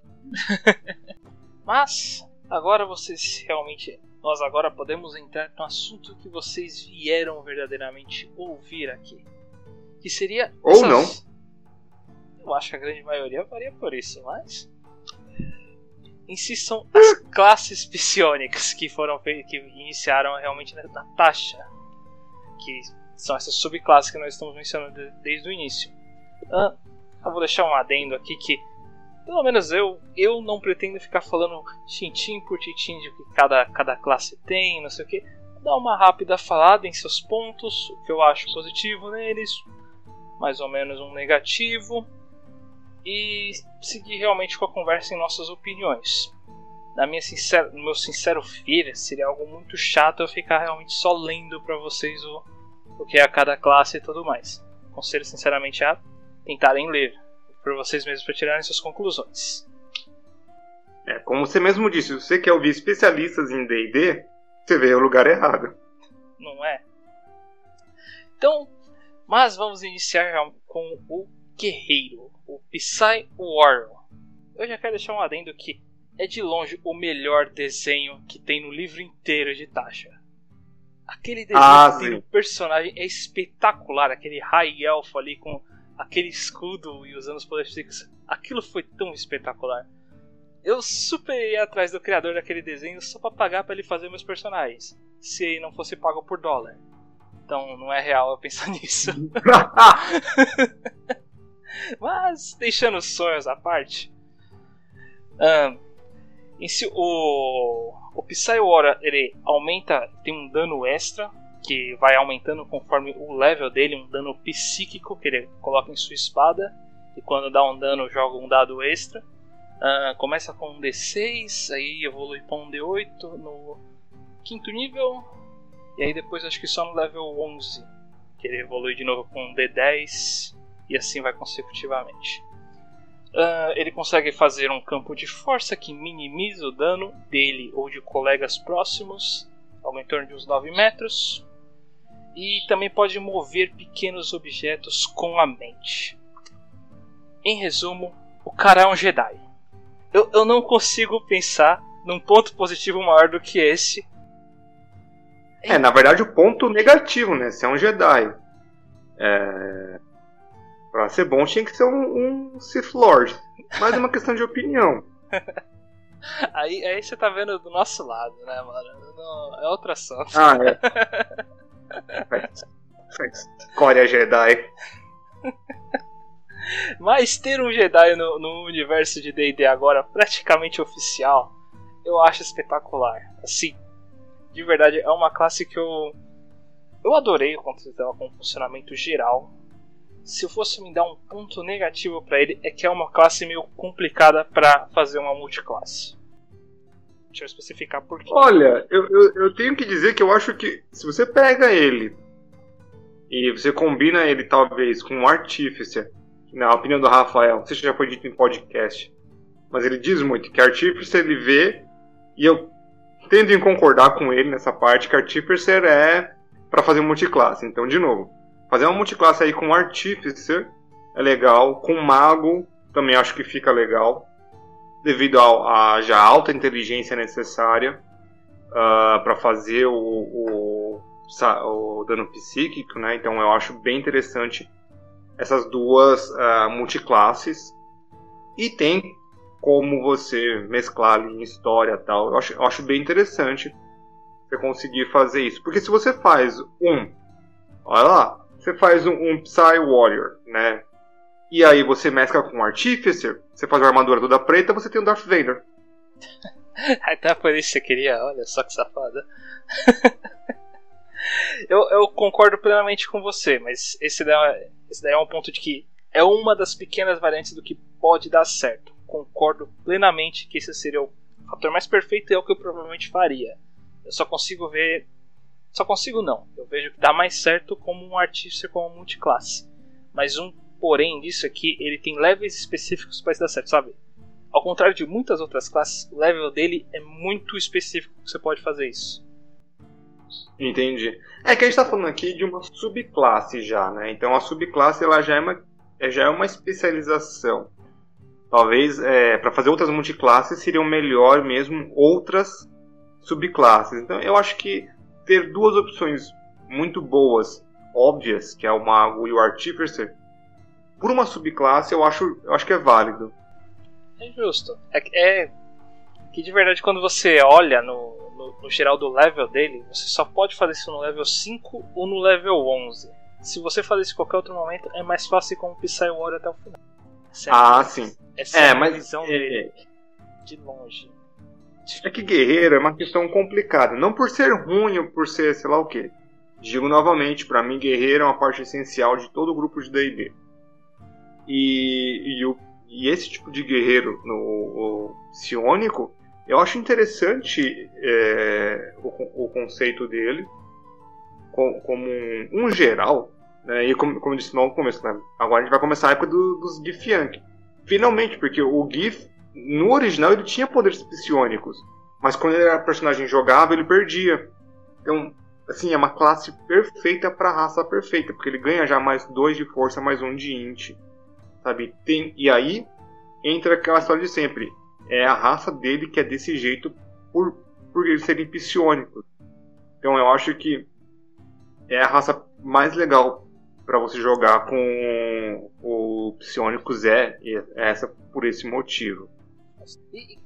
mas, agora vocês realmente. Nós agora podemos entrar no assunto que vocês vieram verdadeiramente ouvir aqui. Que seria. Ou essas... não. Eu acho que a grande maioria faria por isso, mas. Em si são as classes psionicas que foram que iniciaram realmente na taxa. Que são essas subclasses que nós estamos mencionando desde o início. Ah, eu vou deixar um adendo aqui que pelo menos eu, eu não pretendo ficar falando tintim por tintim de que cada, cada classe tem, não sei o que. Dar uma rápida falada em seus pontos, o que eu acho positivo neles, mais ou menos um negativo, e seguir realmente com a conversa em nossas opiniões. Na minha sincera, no meu sincero filho, seria algo muito chato eu ficar realmente só lendo para vocês o, o que é a cada classe e tudo mais. Conselho sinceramente a tentarem ler por vocês mesmos para tirarem suas conclusões. É, como você mesmo disse, se você quer ouvir especialistas em D&D, você veio ao lugar errado. Não é? Então, mas vamos iniciar com o guerreiro, o Psy Warrior. Eu já quero deixar um adendo que é de longe o melhor desenho que tem no livro inteiro de Tasha. Aquele desenho ah, que tem no personagem é espetacular, aquele high elfo ali com aquele escudo e usando os poderes psíquicos, aquilo foi tão espetacular. Eu super ia atrás do criador daquele desenho só pra pagar para ele fazer meus personagens, se ele não fosse pago por dólar. Então não é real eu pensar nisso. Mas, deixando os sonhos à parte, um, em si, o, o Psy Aura, ele aumenta, tem um dano extra que vai aumentando conforme o level dele, um dano psíquico que ele coloca em sua espada. E quando dá um dano, joga um dado extra. Uh, começa com um D6, aí evolui para um D8 no quinto nível. E aí depois acho que só no level 11 que ele evolui de novo com um D10 e assim vai consecutivamente. Uh, ele consegue fazer um campo de força que minimiza o dano dele ou de colegas próximos, algo em torno de uns 9 metros e também pode mover pequenos objetos com a mente. Em resumo, o cara é um Jedi. Eu, eu não consigo pensar num ponto positivo maior do que esse. É, na verdade, o ponto negativo, né? Você é um Jedi. É... Pra ser bom, tinha que ser um, um Sith Lord. Mas é uma questão de opinião. aí, aí você tá vendo do nosso lado, né, mano? é outra assunto. Ah, é. Escolha Jedi. Mas ter um Jedi no, no universo de D&D agora praticamente oficial, eu acho espetacular. Assim, de verdade, é uma classe que eu eu adorei o conceito dela com funcionamento geral. Se eu fosse me dar um ponto negativo para ele, é que é uma classe meio complicada para fazer uma multiclasse. Deixa eu especificar por quê. Olha, eu, eu, eu, tenho que dizer que eu acho que se você pega ele e você combina ele talvez com um Artificer, na opinião do Rafael, não sei se já foi dito em podcast, mas ele diz muito que Artificer ele vê, e eu tendo em concordar com ele nessa parte, que Artificer é para fazer multiclasse. Então, de novo, fazer uma multiclasse aí com Artificer é legal, com Mago também acho que fica legal devido à já alta inteligência necessária uh, para fazer o, o, o, dano psíquico, né? Então eu acho bem interessante essas duas uh, multiclasses e tem como você mesclar em história tal. Eu acho, eu acho bem interessante você conseguir fazer isso, porque se você faz um, olha lá, você faz um, um Psy Warrior, né? E aí você mescla com um Artificer, você faz uma armadura toda preta, você tem um Darth Vader. Até por isso você queria, olha só que safada. eu, eu concordo plenamente com você, mas esse daí, esse daí é um ponto de que é uma das pequenas variantes do que pode dar certo. Concordo plenamente que esse seria o fator mais perfeito e é o que eu provavelmente faria. Eu só consigo ver. Só consigo não. Eu vejo que dá mais certo como um artista como multiclasse. Mas um porém disso aqui, ele tem levels específicos para isso dar certo, sabe? Ao contrário de muitas outras classes, o level dele é muito específico que você pode fazer isso. Entendi. É que a gente está falando aqui de uma subclasse já, né? Então a subclasse ela já é uma, é, já é uma especialização. Talvez é, para fazer outras multiclasses seriam melhor mesmo outras subclasses. Então eu acho que ter duas opções muito boas, óbvias, que é e o Artificer, por uma subclasse eu acho, eu acho que é válido. É justo. É, é que de verdade quando você olha no, no, no, geral do level dele, você só pode fazer isso no level 5 ou no level 11. Se você fazer isso em qualquer outro momento, é mais fácil como Psy Warrior até o final. Essa é ah, sim. Essa é, é a mas visão é, dele de longe. É que guerreiro é uma questão complicada. Não por ser ruim ou por ser sei lá o que. Digo novamente, para mim guerreiro é uma parte essencial de todo o grupo de D&D. E, e, o, e, esse tipo de guerreiro no o psionico, eu acho interessante é, o, o, conceito dele como, como um, um, geral. Né? E como, como eu disse no começo, né? agora a gente vai começar a época do, dos Gif. Finalmente, porque o GIF, no original, ele tinha poderes psionicos. Mas quando ele era personagem jogável, ele perdia. Então, assim, é uma classe perfeita para a raça perfeita, porque ele ganha já mais dois de força, mais um de int. Sabe? Tem, e aí entra aquela história de sempre. É a raça dele que é desse jeito por, por eles serem psionicos. Então eu acho que é a raça mais legal para você jogar com o Psionico Zé, é essa por esse motivo. E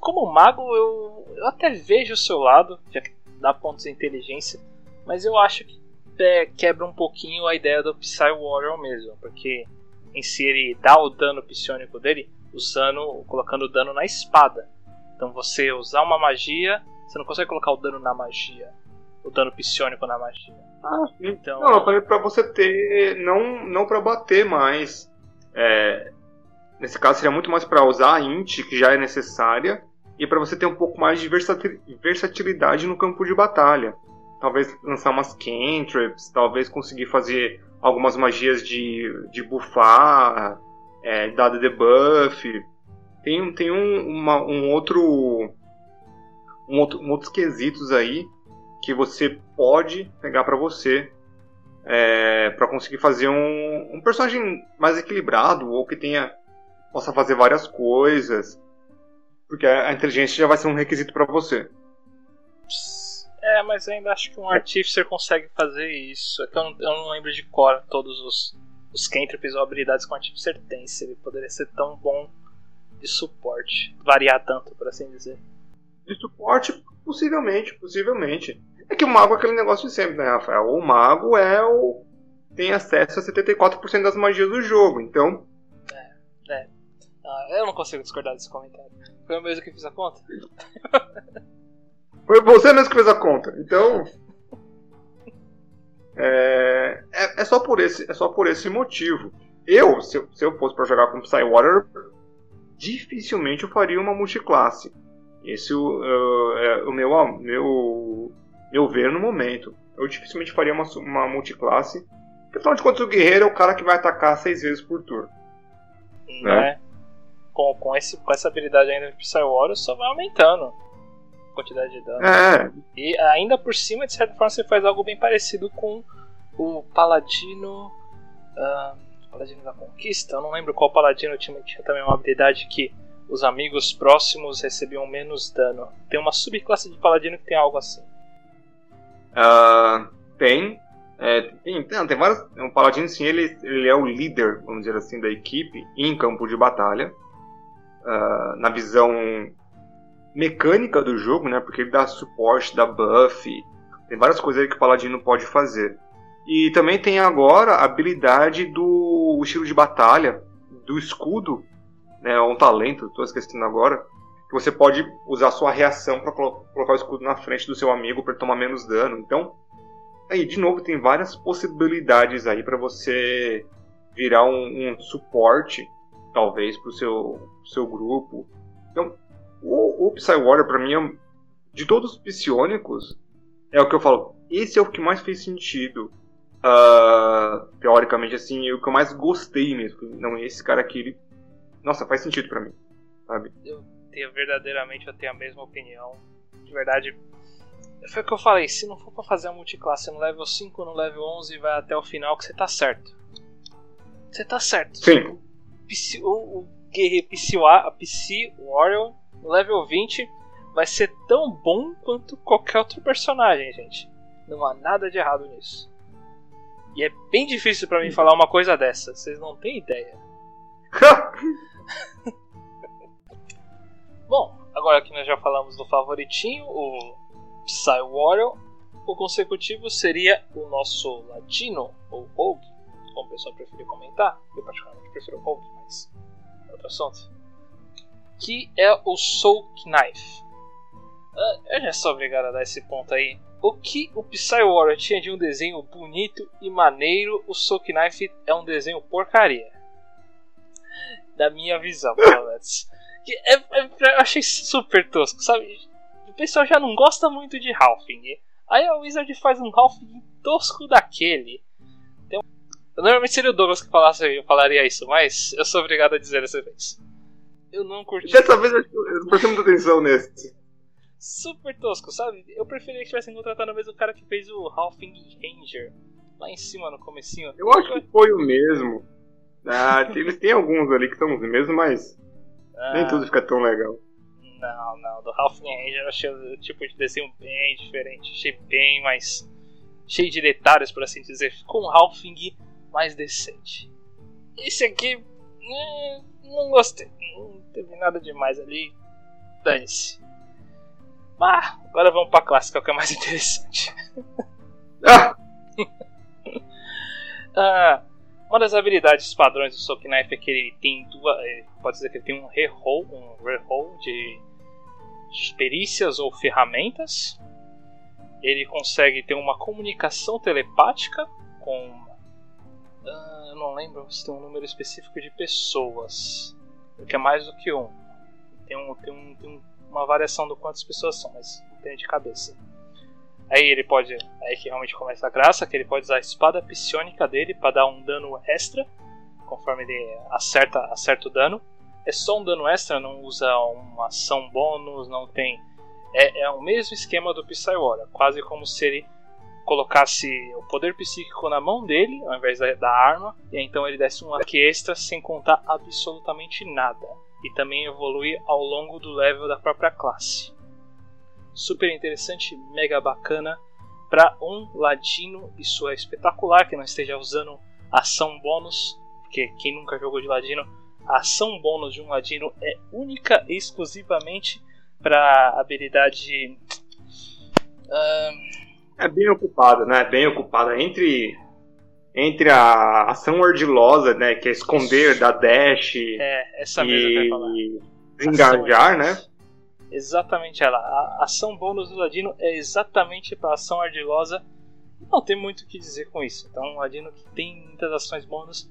como mago, eu, eu até vejo o seu lado, já que dá pontos de inteligência, mas eu acho que é, quebra um pouquinho a ideia do Psy Warrior mesmo, porque em si ele dá o dano psionico dele usando, colocando o dano na espada. Então você usar uma magia, você não consegue colocar o dano na magia, o dano psionico na magia. Ah, sim. Então, não, eu falei pra você ter. Não, não pra bater mais. É, nesse caso seria muito mais para usar a int, que já é necessária, e para você ter um pouco mais de versatilidade no campo de batalha. Talvez lançar umas cantrips, talvez conseguir fazer algumas magias de, de buffar, é, dado debuff. Tem, tem um, uma, um outro. Um outro, um outros quesitos aí que você pode pegar para você é, para conseguir fazer um, um, personagem mais equilibrado ou que tenha possa fazer várias coisas porque a inteligência já vai ser um requisito para você é mas ainda acho que um artificer consegue fazer isso é que eu não, eu não lembro de cor todos os os cantrips ou habilidades que um artificer tem se ele poderia ser tão bom de suporte variar tanto por assim dizer de suporte possivelmente possivelmente é que o mago é aquele negócio de sempre, né, Rafael? O mago é o. tem acesso a 74% das magias do jogo, então. É, é. Ah, eu não consigo discordar desse comentário. Foi eu mesmo que fiz a conta? Foi você mesmo que fez a conta, então. É, é, é, só por esse, é só por esse motivo. Eu, se eu, se eu fosse para jogar com Psywater, dificilmente eu faria uma multiclasse. Esse uh, é o meu, meu eu ver no momento. Eu dificilmente faria uma, uma multiclasse. Porque afinal de contas o guerreiro é o cara que vai atacar seis vezes por turno. Né? Com, com, esse, com essa habilidade ainda de Psy Warrior só vai aumentando quantidade de dano. É. E ainda por cima, de certa forma, você faz algo bem parecido com o Paladino. Uh, Paladino da Conquista. Eu não lembro qual Paladino tinha, tinha também uma habilidade que os amigos próximos recebiam menos dano. Tem uma subclasse de Paladino que tem algo assim. Uh, tem. É, tem, tem, tem vários. O Paladino, sim, ele, ele é o líder, vamos dizer assim, da equipe em campo de batalha. Uh, na visão mecânica do jogo, né? Porque ele dá suporte, dá buff. Tem várias coisas que o Paladino pode fazer. E também tem agora a habilidade do estilo de batalha, do escudo, né, um talento, estou esquecendo agora, que você pode usar sua reação para colocar o escudo na frente do seu amigo para tomar menos dano. Então, aí de novo tem várias possibilidades aí para você virar um, um suporte, talvez, para o seu, seu grupo. Então, o, o Psy Warrior, para mim, é, de todos os psionicos, é o que eu falo. Esse é o que mais fez sentido. Uh, teoricamente, assim, é o que eu mais gostei mesmo. Não, esse cara aqui, ele. Nossa, faz sentido para mim. Sabe? Eu tenho verdadeiramente eu tenho a mesma opinião. De verdade, foi o que eu falei, se não for pra fazer a multiclasse no level 5, no level 11 vai até o final que você tá certo. Você tá certo. Sim. O, o guerreiro PC Warrior no level 20 vai ser tão bom quanto qualquer outro personagem, gente. Não há nada de errado nisso. E é bem difícil para mim falar uma coisa dessa, vocês não têm ideia. bom, agora que nós já falamos do favoritinho, o Psy Warrior, o consecutivo seria o nosso Ladino, ou Rogue, como o pessoal preferir comentar. Eu particularmente prefiro Rogue, mas é outro assunto. Que é o Soul Knife. Uh, eu já sou obrigado a dar esse ponto aí. O que o Psy Warrior tinha de um desenho bonito e maneiro, o Soul Knife é um desenho porcaria. Da minha visão, pelo menos. É, é, eu achei super tosco, sabe? O pessoal já não gosta muito de Halfing. Aí a Wizard faz um Halfing tosco daquele. Então, normalmente seria o Douglas que falasse, falaria isso, mas eu sou obrigado a dizer dessa vez. Eu não curti. Dessa vez eu prestei muita atenção nesse. Super tosco, sabe? Eu preferia que tivessem contratado o mesmo cara que fez o Halfing Ranger. Lá em cima, no comecinho. Eu acho que foi o mesmo. Ah, eles têm alguns ali que são os mesmos, mas ah. nem tudo fica tão legal. Não, não. Do Half Ranger eu achei o tipo de desenho bem diferente. Achei bem mais. cheio de detalhes, por assim dizer. Ficou um Halfing mais decente. Esse aqui. Hum, não gostei. Não teve nada demais ali. Dane-se. Ah, agora vamos pra clássica, que é mais interessante. Ah. ah, uma das habilidades padrões do Soak Knife é que ele tem duas. Pode dizer que ele tem um reroll, um reroll de perícias ou ferramentas. Ele consegue ter uma comunicação telepática com. Uh, eu não lembro se tem um número específico de pessoas. Porque é mais do que um. Tem, um, tem, um, tem uma variação do quantas pessoas são, mas tem de cabeça. Aí ele pode. Aí que realmente começa a graça, que ele pode usar a espada psionica dele para dar um dano extra, conforme ele acerta, acerta o dano é só um dano extra, não usa uma ação bônus, não tem. É, é o mesmo esquema do Psywara, quase como se ele colocasse o poder psíquico na mão dele, ao invés da, da arma, e então ele desse um ataque extra sem contar absolutamente nada. E também evolui ao longo do level da própria classe. Super interessante, mega bacana. Para um ladino, isso é espetacular que não esteja usando ação bônus, porque quem nunca jogou de ladino a ação bônus de um ladino é única e exclusivamente para habilidade. Uh... É bem ocupada, né? Bem ocupada. Entre entre a ação ardilosa, né, que é esconder da dash é, essa e desengajar, né? Exatamente ela. A ação bônus do Ladino é exatamente para ação ardilosa. Não tem muito o que dizer com isso. Então, um Ladino que tem muitas ações bônus,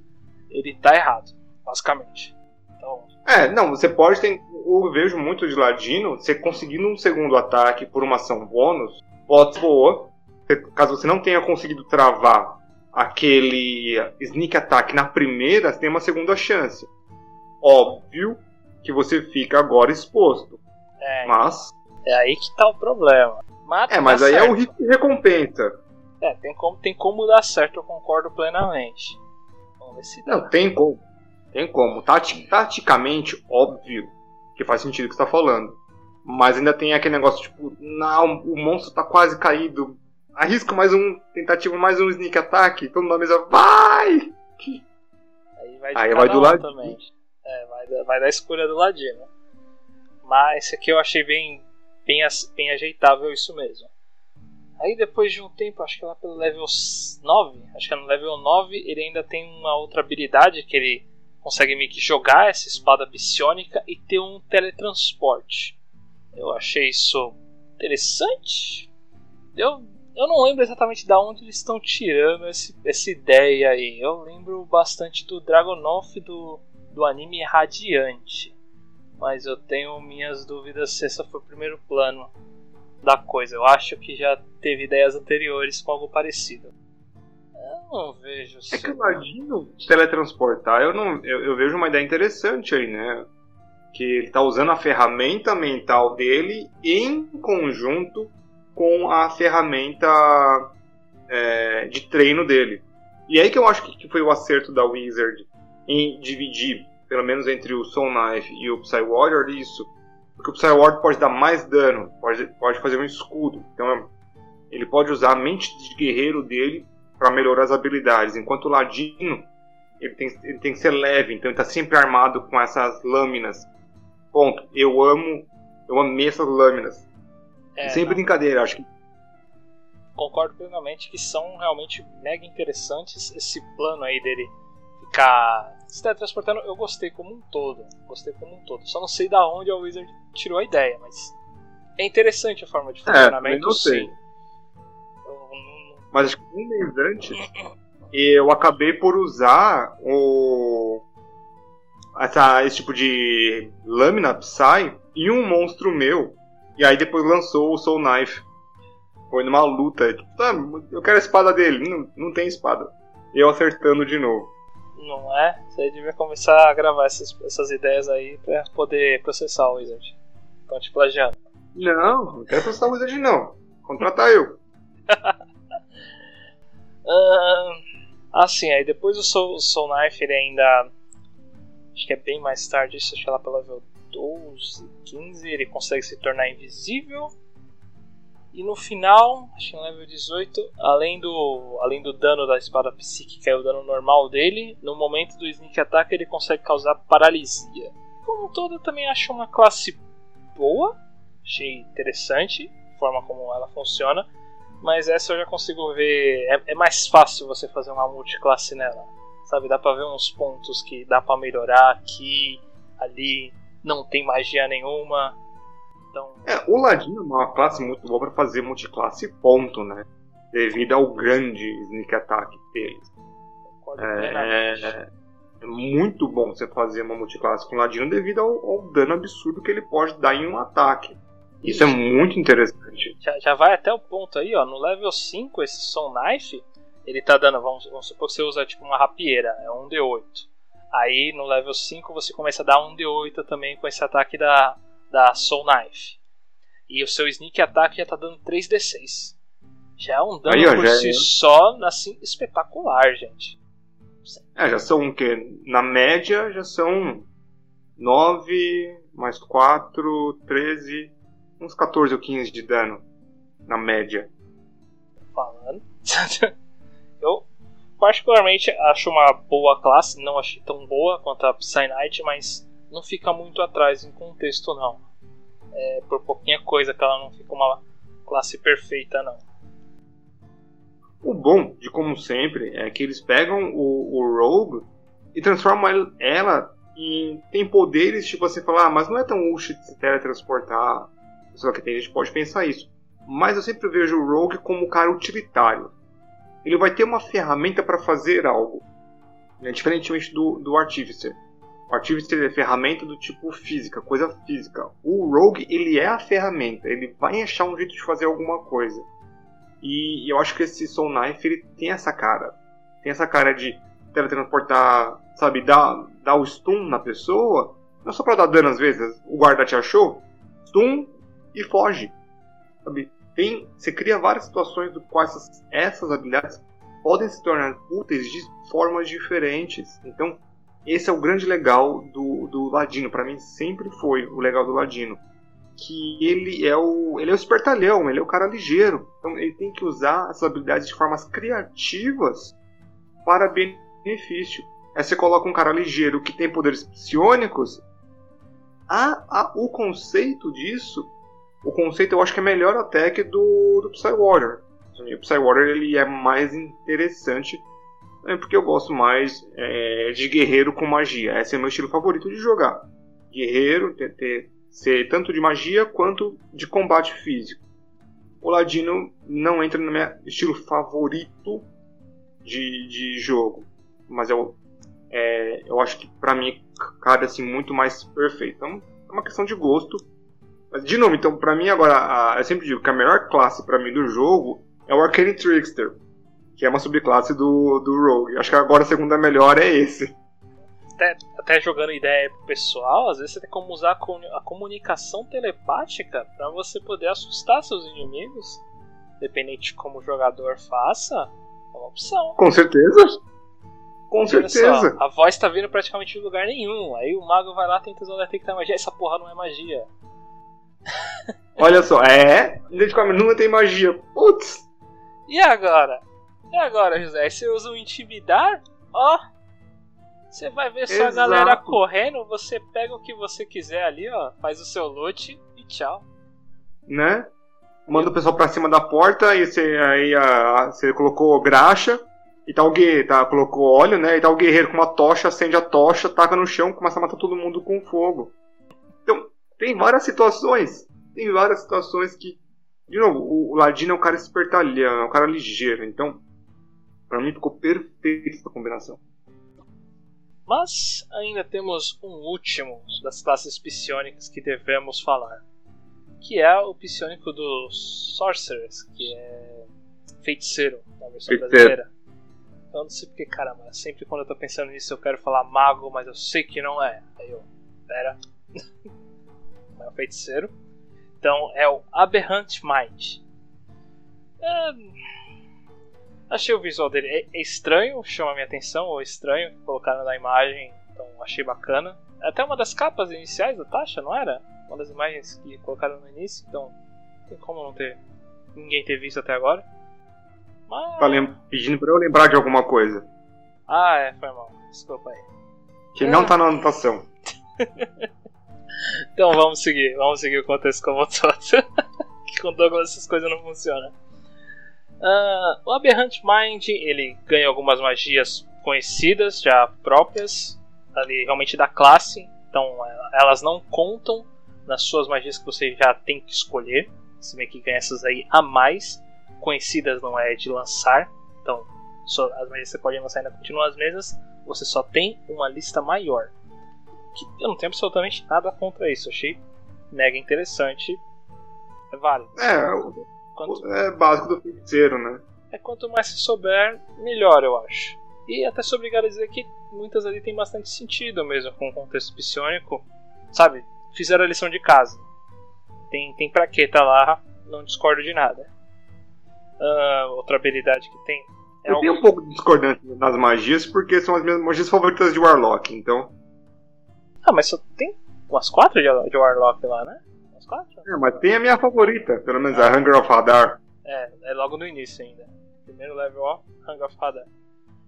ele tá errado basicamente. Então... É, não, você pode ter. Eu vejo muito de Ladino, você conseguindo um segundo ataque por uma ação bônus, pode boa. Caso você não tenha conseguido travar aquele sneak attack na primeira, você tem uma segunda chance. Óbvio que você fica agora exposto. É, mas. É aí que tá o problema. Mata, é, mas aí certo. é o risco de recompensa. É, tem como, tem como dar certo, eu concordo plenamente. Vamos ver se dá. Não, tem como. Tem como. Tati, taticamente, óbvio que faz sentido o que você tá falando. Mas ainda tem aquele negócio, tipo, não, o monstro tá quase caído. Arrisca mais um tentativa, mais um sneak attack. Todo mundo na mesa, vai! Aí vai, Aí vai do um lado também. É, vai, vai da escolha do ladino. Mas esse aqui eu achei bem, bem, bem ajeitável isso mesmo. Aí depois de um tempo, acho que lá pelo level 9, acho que é no level 9, ele ainda tem uma outra habilidade que ele consegue meio que jogar essa espada psionica e ter um teletransporte. Eu achei isso interessante. Eu, eu não lembro exatamente de onde eles estão tirando esse, essa ideia aí. Eu lembro bastante do Dragonoff do, do anime Radiante. Mas eu tenho minhas dúvidas se esse foi o primeiro plano da coisa. Eu acho que já teve ideias anteriores com algo parecido. Eu não vejo. É que o Ladino teletransportar, eu, não, eu, eu, vejo uma ideia interessante aí, né? Que ele está usando a ferramenta mental dele em conjunto com a ferramenta é, de treino dele. E aí que eu acho que foi o acerto da Wizard em dividir, pelo menos entre o Soul Knife e o Psy Warrior, isso porque o Psyward pode dar mais dano, pode, pode fazer um escudo. Então ele pode usar a mente de guerreiro dele para melhorar as habilidades. Enquanto o Ladino ele tem, ele tem que ser leve, então ele está sempre armado com essas lâminas. Ponto. Eu amo, eu amei essas lâminas. É, Sem não. brincadeira, acho que. Concordo plenamente que são realmente mega interessantes esse plano aí dele ficar se teletransportando, eu gostei como um todo. Gostei como um todo. Só não sei da onde a Wizard tirou a ideia, mas é interessante a forma de é, funcionamento. É, não sei. Mas acho que um mês antes eu acabei por usar o essa, esse tipo de lâmina Psy em um monstro meu. E aí depois lançou o Soul Knife. Foi numa luta. Tipo, tá, eu quero a espada dele. Não, não tem espada. Eu acertando de novo. Não é? Você devia começar a gravar essas, essas ideias aí pra poder processar o Wizard. Estão te plagiando. Não, não quero processar o Wizard não. Contratar eu. ah, sim, aí depois o Soul, Soul Knife ele ainda. Acho que é bem mais tarde, isso acho que é lá pelo level 12, 15, ele consegue se tornar invisível e no final, acho que no level 18, além do, além do dano da espada psíquica e o dano normal dele, no momento do sneak attack ele consegue causar paralisia. Como um todo, eu também acho uma classe boa, achei interessante a forma como ela funciona, mas essa eu já consigo ver. É, é mais fácil você fazer uma multiclasse nela, sabe? Dá pra ver uns pontos que dá pra melhorar aqui, ali, não tem magia nenhuma então... É, o Ladino é uma classe muito boa para fazer multiclasse ponto, né? Devido ao grande sneak attack deles. É, é, é, muito bom você fazer uma multiclasse com Ladino devido ao, ao, dano absurdo que ele pode dar em um ataque. Isso, Isso. é muito interessante. Já, já, vai até o ponto aí, ó. No level 5, esse Soul Knife, ele tá dando, vamos, vamos supor que você usa tipo uma rapieira, é um D8. Aí no level 5 você começa a dar um D8 também com esse ataque da, da Soul Knife. E o seu sneak attack já tá dando 3d6. Já é um dano Aí, ó, por si é... só, assim, espetacular, gente. É, já são o quê? Na média já são 9 mais 4, 13, uns 14 ou 15 de dano. Na média. Falando. Eu particularmente acho uma boa classe, não achei tão boa quanto a Psy mas não fica muito atrás em contexto não. É, por pouquinha coisa que ela não fica uma classe perfeita não. O bom, de como sempre, é que eles pegam o, o Rogue e transformam ela em. tem poderes, tipo você falar, ah, mas não é tão útil de se teletransportar. Só que tem gente pode pensar isso. Mas eu sempre vejo o Rogue como um cara utilitário. Ele vai ter uma ferramenta para fazer algo. Né? Diferentemente do, do Artificer. O Artificer é ferramenta do tipo física, coisa física. O Rogue, ele é a ferramenta, ele vai achar um jeito de fazer alguma coisa. E eu acho que esse Soul Knife, ele tem essa cara. Tem essa cara de teletransportar, sabe, dar, dar o stun na pessoa. Não é só pra dar dano às vezes, o guarda te achou, stun e foge. Sabe? Tem, você cria várias situações do quais essas, essas habilidades podem se tornar úteis de formas diferentes. Então, esse é o grande legal do, do Ladino. Para mim sempre foi o legal do Ladino. Que ele é o ele é o espertalhão, ele é o cara ligeiro. Então ele tem que usar essas habilidades de formas criativas para benefício. Aí você coloca um cara ligeiro que tem poderes psionicos. A, a, o conceito disso, o conceito eu acho que é melhor até que do, do Psy Warrior. O Psy Warrior ele é mais interessante é porque eu gosto mais é, de guerreiro com magia. Esse é o meu estilo favorito de jogar. Guerreiro, ter, ter, ser tanto de magia quanto de combate físico. O Ladino não entra no meu estilo favorito de, de jogo, mas eu, é, eu acho que para mim cabe assim muito mais perfeito. Então é uma questão de gosto. Mas de novo, então para mim agora, a, eu sempre digo que a melhor classe para mim do jogo é o Arcane Trickster que é uma subclasse do, do Rogue. Acho que agora a segunda melhor é esse. Até, até jogando ideia pro pessoal, às vezes você tem como usar a comunicação telepática para você poder assustar seus inimigos. Dependente de como o jogador faça, é uma opção. Com certeza. Com certeza. Só, a voz tá vindo praticamente de lugar nenhum. Aí o mago vai lá tenta detectar magia. Essa porra não é magia. Olha só, é. Identificamente não tem magia. Putz. E agora? E agora, José? Você usa o intimidar? Ó. Você vai ver sua Exato. galera correndo, você pega o que você quiser ali, ó, faz o seu loot e tchau. Né? Manda o pessoal pra cima da porta e você aí a, você colocou graxa e tá o guerreiro, tá, colocou óleo, né? E tá o guerreiro com uma tocha, acende a tocha, taca no chão, começa a matar todo mundo com fogo. Tem várias situações. Tem várias situações que. De novo, o, Ladino é um cara espertalhão, é um cara ligeiro, então para mim ficou perfeita essa combinação. Mas ainda temos um último das classes psionicas que devemos falar, que é o psionico dos Sorcerers, que é feiticeiro na versão feiticeiro. brasileira. Eu não sei porque, caramba, sempre quando eu tô pensando nisso eu quero falar mago, mas eu sei que não é. Aí eu, pera. é feiticeiro. Então é o Aberrant Mind. É Achei o visual dele é, é estranho, chama minha atenção, ou estranho, colocaram na imagem, então achei bacana. É até uma das capas iniciais da Tasha, não era? Uma das imagens que colocaram no início, então tem como não ter ninguém ter visto até agora. Mas... Tá pedindo pra eu lembrar de alguma coisa. Ah, é, foi mal. Desculpa aí. Que é. não tá na anotação. então vamos seguir, vamos seguir o contexto como todo. que com Douglas essas coisas não funcionam. Uh, o Aberrant Mind ele ganha algumas magias conhecidas, já próprias, ali realmente da classe. Então elas não contam nas suas magias que você já tem que escolher. Se bem que ganha essas aí a mais. Conhecidas não é de lançar. Então só, as magias que você pode lançar ainda continuam as mesmas. Você só tem uma lista maior. Que eu não tenho absolutamente nada contra isso. Achei mega interessante. É válido. É, Quanto... É básico do feiticeiro, né? É quanto mais se souber, melhor, eu acho. E até sou obrigado a dizer que muitas ali tem bastante sentido mesmo com o contexto psionico. Sabe? Fizeram a lição de casa. Tem, tem pra que tá lá, não discordo de nada. Uh, outra habilidade que tem. É eu algo... tenho um pouco de discordância nas magias, porque são as minhas magias favoritas de Warlock, então. Ah, mas só tem umas quatro de, de Warlock lá, né? quatro? É, mas tem a minha favorita, pelo menos ah. a Hunger of Hadar. É, é logo no início ainda. Primeiro level, ó, Hunger of Hadar.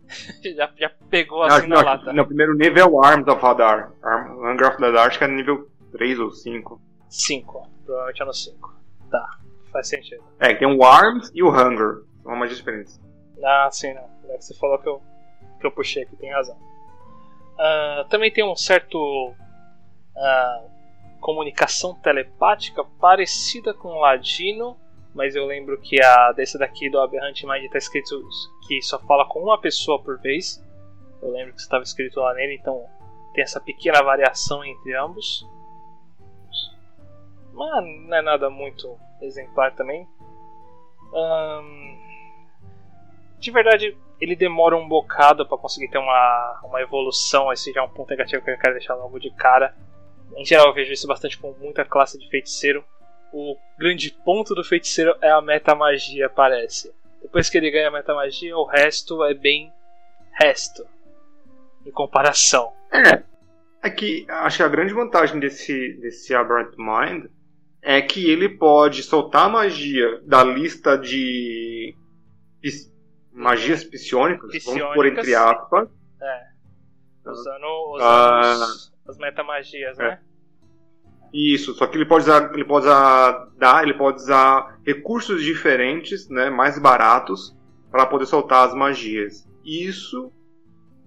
já, já pegou assim não, na não, lata. No primeiro nível é o Arms of Hadar. Arm, Hunger of Hadar acho que é nível 3 ou 5. 5, provavelmente é no 5. Tá, faz sentido. É, tem o Arms e o Hunger. São uma diferença. Ah, sim, não. É que você falou que eu, que eu puxei aqui, tem razão. Uh, também tem um certo uh, comunicação telepática parecida com o Ladino, mas eu lembro que a desse daqui do Aberrant Mind está escrito que só fala com uma pessoa por vez. Eu lembro que estava escrito lá nele, então tem essa pequena variação entre ambos. Mas não é nada muito exemplar também. De verdade, ele demora um bocado para conseguir ter uma, uma evolução. Esse já é um ponto negativo que eu quero deixar logo de cara. Em geral, eu vejo isso bastante com muita classe de feiticeiro. O grande ponto do feiticeiro é a metamagia, parece. Depois que ele ganha a metamagia, o resto é bem resto. Em comparação. É. Aqui, acho que a grande vantagem desse, desse Aberrant Mind é que ele pode soltar magia da lista de magias psionicas, psionicas vamos por entre aspas. É. Usando, usando uh, as metamagias, né? Isso, só que ele pode usar, ele pode usar, dar, ele pode usar recursos diferentes, né, mais baratos, para poder soltar as magias. Isso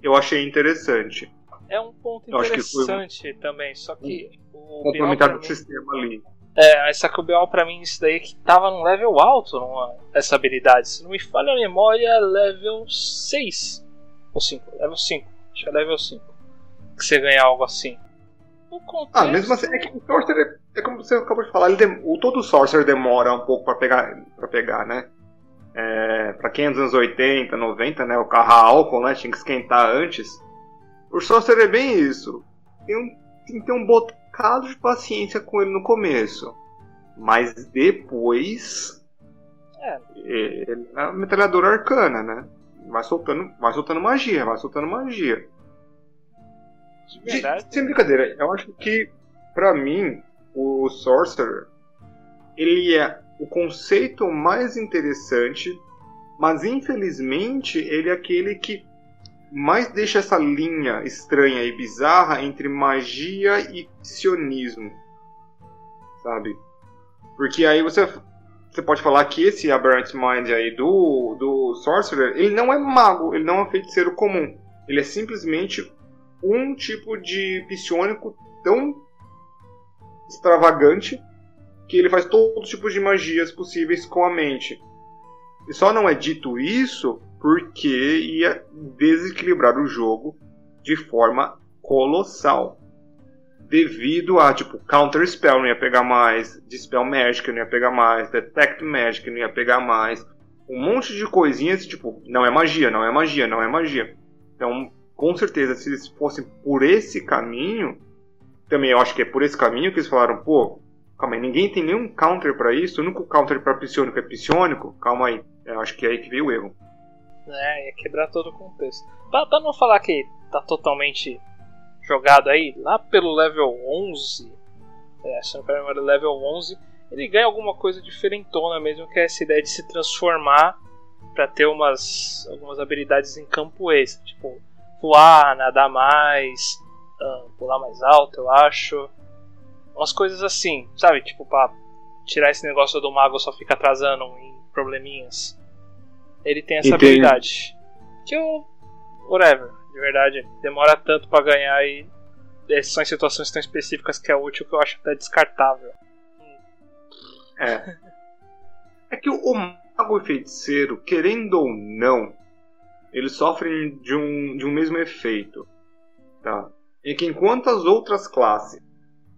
eu achei interessante. É um ponto interessante também, só que o complementar do sistema ali. É, essa que o BO pra mim, isso daí que tava num level alto, numa, essa habilidade. Se não me falha a memória, level 6 ou 5, level 5, acho que é level 5. Que você ganha algo assim. Contexto... Ah, mesmo assim, é que o Sorcerer, é como você acabou de falar, dem... o, todo Sorcerer demora um pouco para pegar, pra pegar, né? É, pra quem é dos anos 80, 90, né? O carro álcool, né? Tinha que esquentar antes. O Sorcerer é bem isso. Tem, um, tem que ter um bocado de paciência com ele no começo. Mas depois. É. Ele é uma metralhadora arcana, né? Vai soltando, vai soltando magia, vai soltando magia. De verdade. sem brincadeira, eu acho que, para mim, o Sorcerer, ele é o conceito mais interessante, mas infelizmente ele é aquele que mais deixa essa linha estranha e bizarra entre magia e sionismo. Sabe? Porque aí você, você pode falar que esse Aberrant Mind aí do, do Sorcerer, ele não é mago, ele não é feiticeiro comum. Ele é simplesmente um tipo de psionico tão extravagante que ele faz todos os tipos de magias possíveis com a mente. E só não é dito isso porque ia desequilibrar o jogo de forma colossal. Devido a, tipo, Counter Spell não ia pegar mais, Dispel Magic não ia pegar mais, Detect Magic não ia pegar mais. Um monte de coisinhas, tipo, não é magia, não é magia, não é magia. Então, com certeza, se eles fossem por esse caminho, também eu acho que é por esse caminho que eles falaram, pô, calma aí, ninguém tem nenhum counter para isso, o único counter para psionico é psionico, calma aí, eu acho que é aí que veio o erro. É, ia quebrar todo o contexto. Pra, pra não falar que tá totalmente jogado aí, lá pelo level 11, é, se não me engano, level 11, ele ganha alguma coisa diferentona mesmo, que é essa ideia de se transformar para ter umas algumas habilidades em campo extra, tipo voar, nadar mais, uh, pular mais alto, eu acho. Umas coisas assim, sabe? Tipo, pra tirar esse negócio do mago só fica atrasando em probleminhas. Ele tem essa habilidade. Que eu. Whatever, de verdade. Demora tanto para ganhar e são em situações tão específicas que é útil que eu acho até descartável. É. É que o mago e feiticeiro, querendo ou não, eles sofrem de um, de um mesmo efeito. Tá? E que enquanto as outras classes,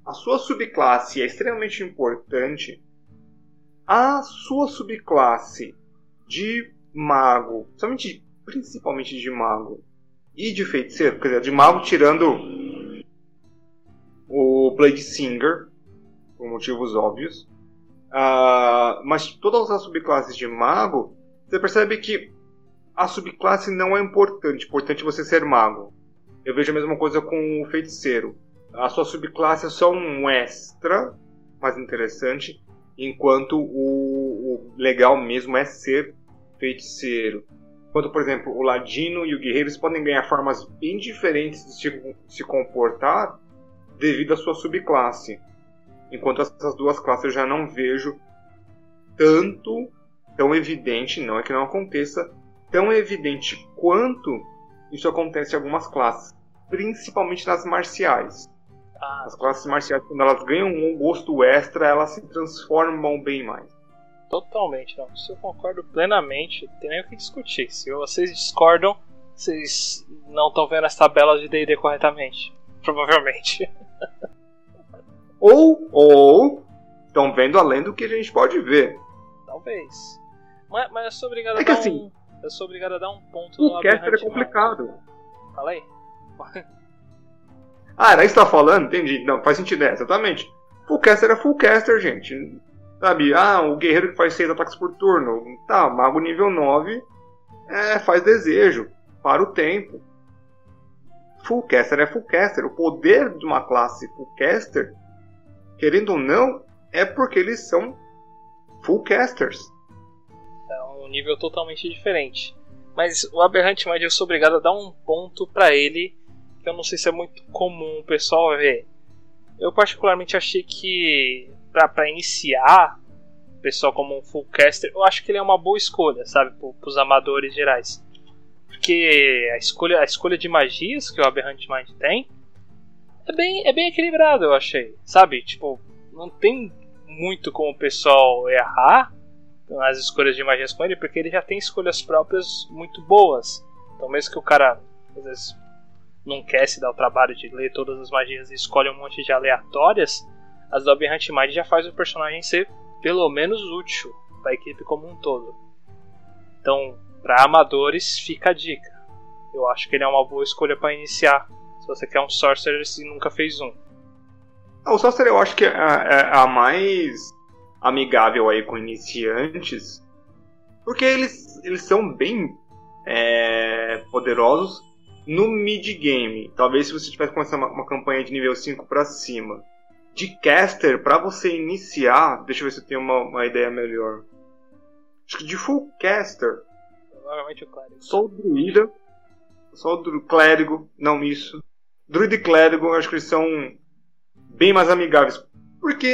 a sua subclasse é extremamente importante, a sua subclasse de mago, somente principalmente de mago e de feiticeiro, quer dizer, de mago tirando o Blade Singer, por motivos óbvios, uh, mas todas as subclasses de mago, você percebe que a subclasse não é importante. Importante você ser mago. Eu vejo a mesma coisa com o feiticeiro. A sua subclasse é só um extra mais interessante, enquanto o, o legal mesmo é ser feiticeiro. Enquanto, por exemplo, o ladino e o guerreiro podem ganhar formas bem diferentes de se, se comportar devido à sua subclasse. Enquanto essas duas classes eu já não vejo tanto, tão evidente, não é que não aconteça, tão evidente quanto isso acontece em algumas classes, principalmente nas marciais. Ah. As classes marciais, quando elas ganham um gosto extra, elas se transformam bem mais. Totalmente, não. Isso eu concordo plenamente. Tem nem o que discutir. Se vocês discordam, vocês não estão vendo as tabelas de DD corretamente. Provavelmente. ou, ou estão vendo além do que a gente pode ver. Talvez. Mas, mas eu sou obrigado é a dar assim, um eu sou obrigado a dar um ponto no caster é complicado. Fala aí. ah, era isso que você tá falando? Entendi. Não, faz sentido, é, exatamente. Full caster é full caster, gente. Sabe? Ah, o guerreiro que faz 6 ataques por turno. Tá, mago nível 9 é, faz desejo. Para o tempo. Full caster é full caster. O poder de uma classe full caster, querendo ou não, é porque eles são full casters um nível totalmente diferente. Mas o Aberrante Mind eu sou obrigado a dar um ponto para ele, que eu não sei se é muito comum o pessoal ver. Eu particularmente achei que para iniciar o pessoal como um full caster, eu acho que ele é uma boa escolha, sabe, para os amadores gerais. Porque a escolha, a escolha de magias que o Aberrant Mind tem é bem, é bem equilibrado, eu achei. Sabe? Tipo, não tem muito como o pessoal errar nas escolhas de magias com ele, porque ele já tem escolhas próprias muito boas. Então, mesmo que o cara às vezes não quer se dar o trabalho de ler todas as magias e escolhe um monte de aleatórias, do Aberrant Mind já faz o personagem ser pelo menos útil para a equipe como um todo. Então, para amadores, fica a dica. Eu acho que ele é uma boa escolha para iniciar. Se você quer um Sorcerer e nunca fez um. Ah, o Sorcerer eu acho que é, é a mais amigável aí com iniciantes, porque eles, eles são bem é, poderosos no mid-game. Talvez se você tivesse começado uma, uma campanha de nível 5 para cima. De caster, para você iniciar, deixa eu ver se eu tenho uma, uma ideia melhor. Acho que de full caster. Provavelmente o clérigo. Só o druida. Só o clérigo, não isso. Druida e clérigo, acho que eles são bem mais amigáveis. Porque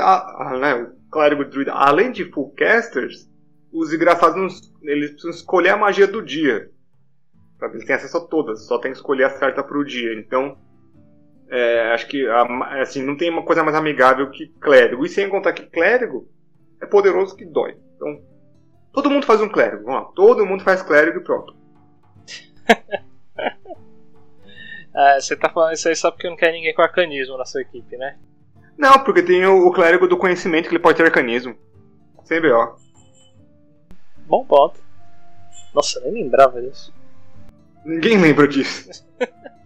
a, a, né, o clérigo e o druida, além de full casters, os engraçados eles precisam escolher a magia do dia. Sabe? Eles têm acesso a todas, só tem que escolher a certa pro dia. Então, é, acho que assim, não tem uma coisa mais amigável que clérigo. E sem contar que clérigo é poderoso que dói. Então, todo mundo faz um clérigo. Vamos lá, todo mundo faz clérigo e pronto. é, você tá falando isso aí só porque não quer ninguém com arcanismo na sua equipe, né? Não, porque tem o, o clérigo do conhecimento que ele pode ter arcanismo. Sem B.O. Bom ponto. Nossa, eu nem lembrava disso. Ninguém lembra disso.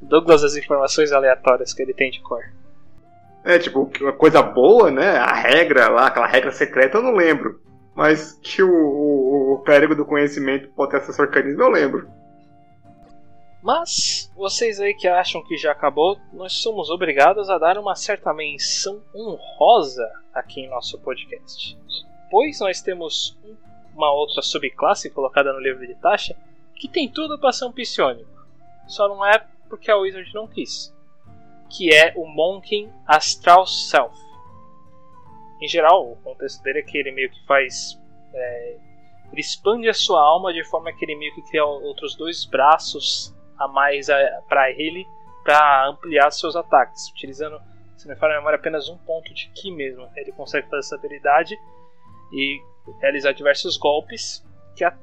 Douglas, as informações aleatórias que ele tem de cor. É, tipo, uma coisa boa, né? A regra lá, aquela regra secreta eu não lembro. Mas que o, o, o clérigo do conhecimento pode ter acesso ao arcanismo eu lembro. Mas, vocês aí que acham que já acabou, nós somos obrigados a dar uma certa menção honrosa aqui em nosso podcast depois nós temos uma outra subclasse colocada no livro de taxa que tem tudo para ser um psionico. Só não é porque a Wizard não quis. Que é o Monkin Astral Self. Em geral, o contexto dele é que ele meio que faz. É, ele expande a sua alma de forma que ele meio que cria outros dois braços a mais para ele para ampliar seus ataques, utilizando, se não me falha a memória, apenas um ponto de Ki mesmo. Ele consegue fazer essa habilidade e realizar diversos golpes que, a,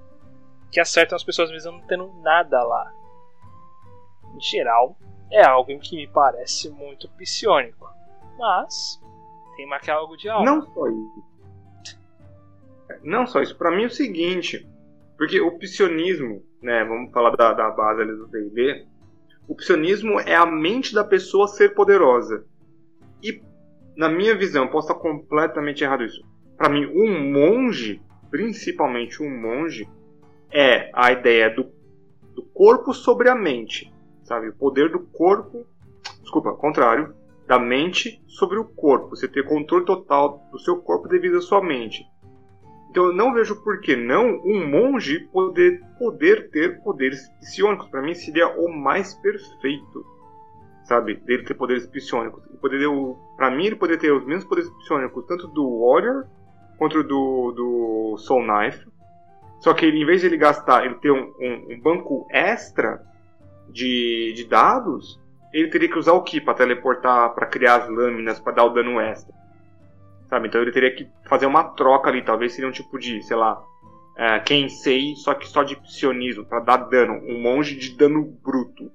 que acertam as pessoas mesmo não tendo nada lá. Em geral, é algo que me parece muito psionico. Mas tem que algo de algo. Não só isso. Não só isso. Para mim é o seguinte. Porque o psionismo, né, vamos falar da, da base ali do D&D, o psionismo é a mente da pessoa ser poderosa. E, na minha visão, posso estar completamente errado isso para mim, um monge, principalmente um monge, é a ideia do, do corpo sobre a mente, sabe? O poder do corpo, desculpa, contrário, da mente sobre o corpo. Você ter controle total do seu corpo devido à sua mente. Então eu não vejo por que não um monge poder, poder ter poderes psionicos. Para mim seria o mais perfeito, sabe? Dele ter poderes psionicos. Para mim ele poderia ter os mesmos poderes psionicos tanto do Warrior contra o do, do Soul Knife. Só que ele, em vez de ele gastar, ele ter um, um, um banco extra de, de dados, ele teria que usar o Ki para teleportar, para criar as lâminas, para dar o dano extra. Sabe? Então ele teria que fazer uma troca ali, talvez seria um tipo de, sei lá, é, quem sei, só que só de psionismo, para dar dano, um monge de dano bruto.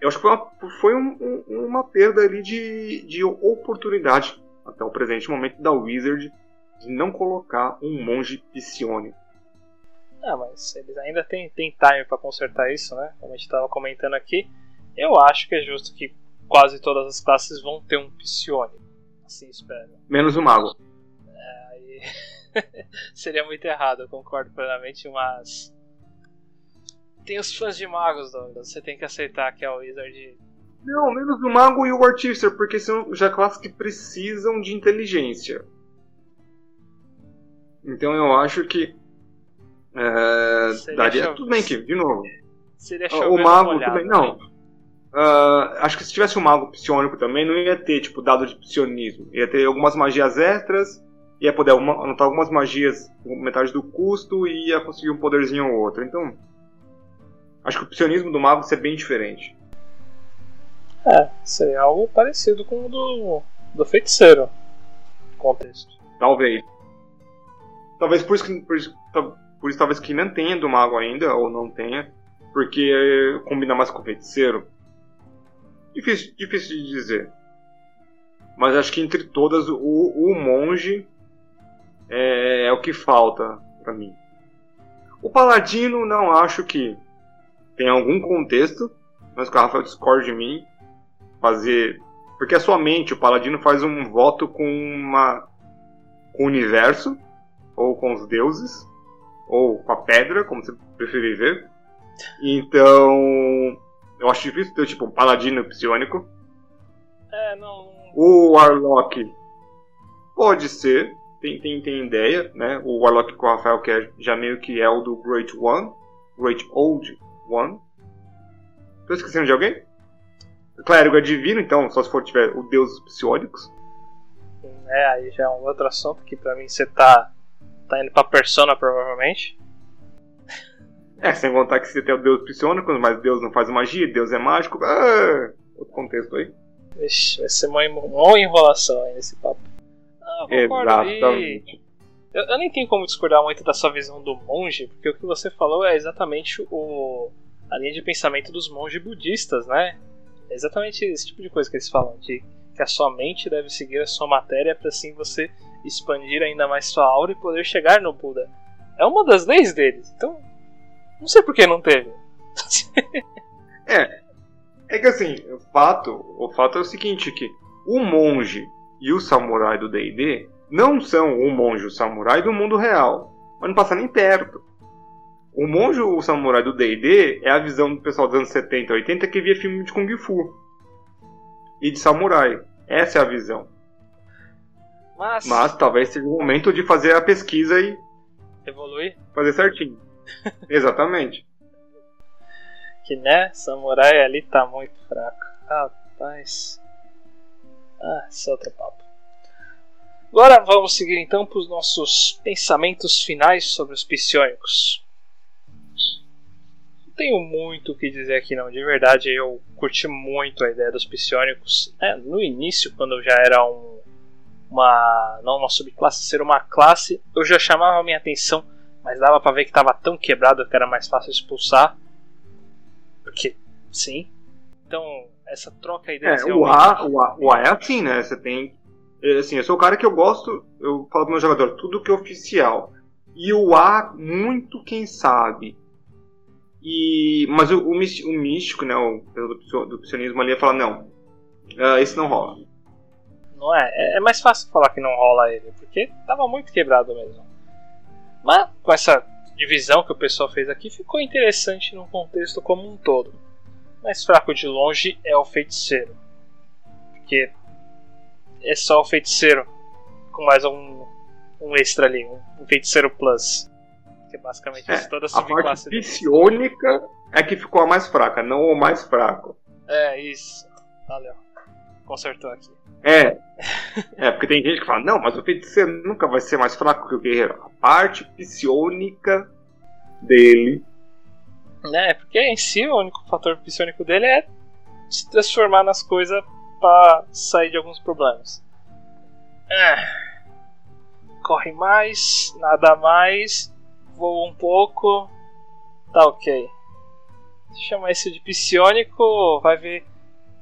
Eu acho que foi uma, foi um, um, uma perda ali de, de oportunidade até o presente momento da Wizard de não colocar um monge psionico. Ah, mas eles ainda têm, têm time para consertar isso, né? Como a gente estava comentando aqui. Eu acho que é justo que quase todas as classes vão ter um psionico. Assim espero. Menos o mago. É, aí... Seria muito errado, eu concordo plenamente, mas. Tem os fãs de magos, Douglas. Você tem que aceitar que a Wizard não, menos o mago e o artíficer, porque são já classes que precisam de inteligência. Então eu acho que. É, daria. Tudo bem que, de novo. Seria o mago também. Não. Uh, acho que se tivesse um mago psionico também, não ia ter, tipo, dado de psionismo. Ia ter algumas magias extras, ia poder anotar algumas magias com metade do custo e ia conseguir um poderzinho ou outro. Então, acho que o psionismo do mago seria bem diferente. É, seria algo parecido com o do, do feiticeiro. Contexto. Talvez. Talvez por isso que. Por isso, por isso talvez que não tenha do mago ainda, ou não tenha, porque combina mais com o feiticeiro. Difícil, difícil de dizer. Mas acho que entre todas, o, o monge é, é o que falta para mim. O paladino não acho que tem algum contexto, mas que o Rafael discorde de mim. Fazer. Porque a sua mente, o paladino faz um voto com uma. com o universo, ou com os deuses, ou com a pedra, como você preferir ver. Então. Eu acho difícil ter, tipo, um paladino psionico. É, não. O Warlock pode ser, tem, tem, tem ideia, né? O Warlock com o Rafael, que é, já meio que é o do Great One, Great Old One. Tô esquecendo de alguém? Clérigo é divino, então, só se for tiver o deus psionicos. É, aí já é um outro assunto que pra mim você tá, tá indo pra persona, provavelmente. É, sem contar que você tem o deus psionico, mas Deus não faz magia, Deus é mágico. Ah, outro contexto aí. Vixe, vai ser uma, uma enrolação aí nesse papo. Ah, Exatamente. Eu, eu, nem tenho como discordar muito da sua visão do monge, porque o que você falou é exatamente o, a linha de pensamento dos monges budistas, né? É exatamente esse tipo de coisa que eles falam, de que a sua mente deve seguir a sua matéria para assim você expandir ainda mais sua aura e poder chegar no Buda. É uma das leis deles. Então, não sei por que não teve. é. É que assim, o fato, o fato é o seguinte, que o monge e o samurai do D&D não são o monge e o samurai do mundo real. Mas não passa nem perto. O monge e o samurai do D&D é a visão do pessoal dos anos 70 e 80 que via filme de Kung Fu. E de samurai. Essa é a visão. Mas, Mas talvez seja o momento de fazer a pesquisa e... Evoluir? Fazer certinho. Exatamente. Que né, samurai ali tá muito fraco. Rapaz. Ah, esse é outro papo. Agora vamos seguir então para os nossos pensamentos finais sobre os psionicos. Não tenho muito o que dizer aqui não, de verdade eu curti muito a ideia dos psionicos. É, no início, quando já era um, uma não uma subclasse, ser uma classe, eu já chamava a minha atenção mas dava para ver que estava tão quebrado que era mais fácil expulsar. Porque, sim. Então, essa troca aí é, o, A, o, A, o A é assim, né? Você tem. É, assim, eu sou o cara que eu gosto, eu falo pro meu jogador, tudo que é oficial. E o A, muito quem sabe. E, mas o, o, místico, né, o do, do psionismo ali, ia falar: não, uh, esse não rola. Não é? é? É mais fácil falar que não rola ele, porque tava muito quebrado mesmo. Mas com essa divisão que o pessoal fez aqui, ficou interessante no contexto como um todo. Mais fraco de longe é o feiticeiro. Porque é só o feiticeiro com mais um, um extra ali, um, um feiticeiro plus. Que é basicamente é, toda a subclasse. A parte psionica é que ficou a mais fraca, não o mais fraco. É, isso. Valeu. Consertou aqui. É. É, porque tem gente que fala, não, mas o feiticeiro nunca vai ser mais fraco que o guerreiro. A parte psionica dele. É, porque em si o único fator psionico dele é se transformar nas coisas para sair de alguns problemas. É. Corre mais, nada mais, voa um pouco, tá ok. Se chamar isso de psionico, vai ver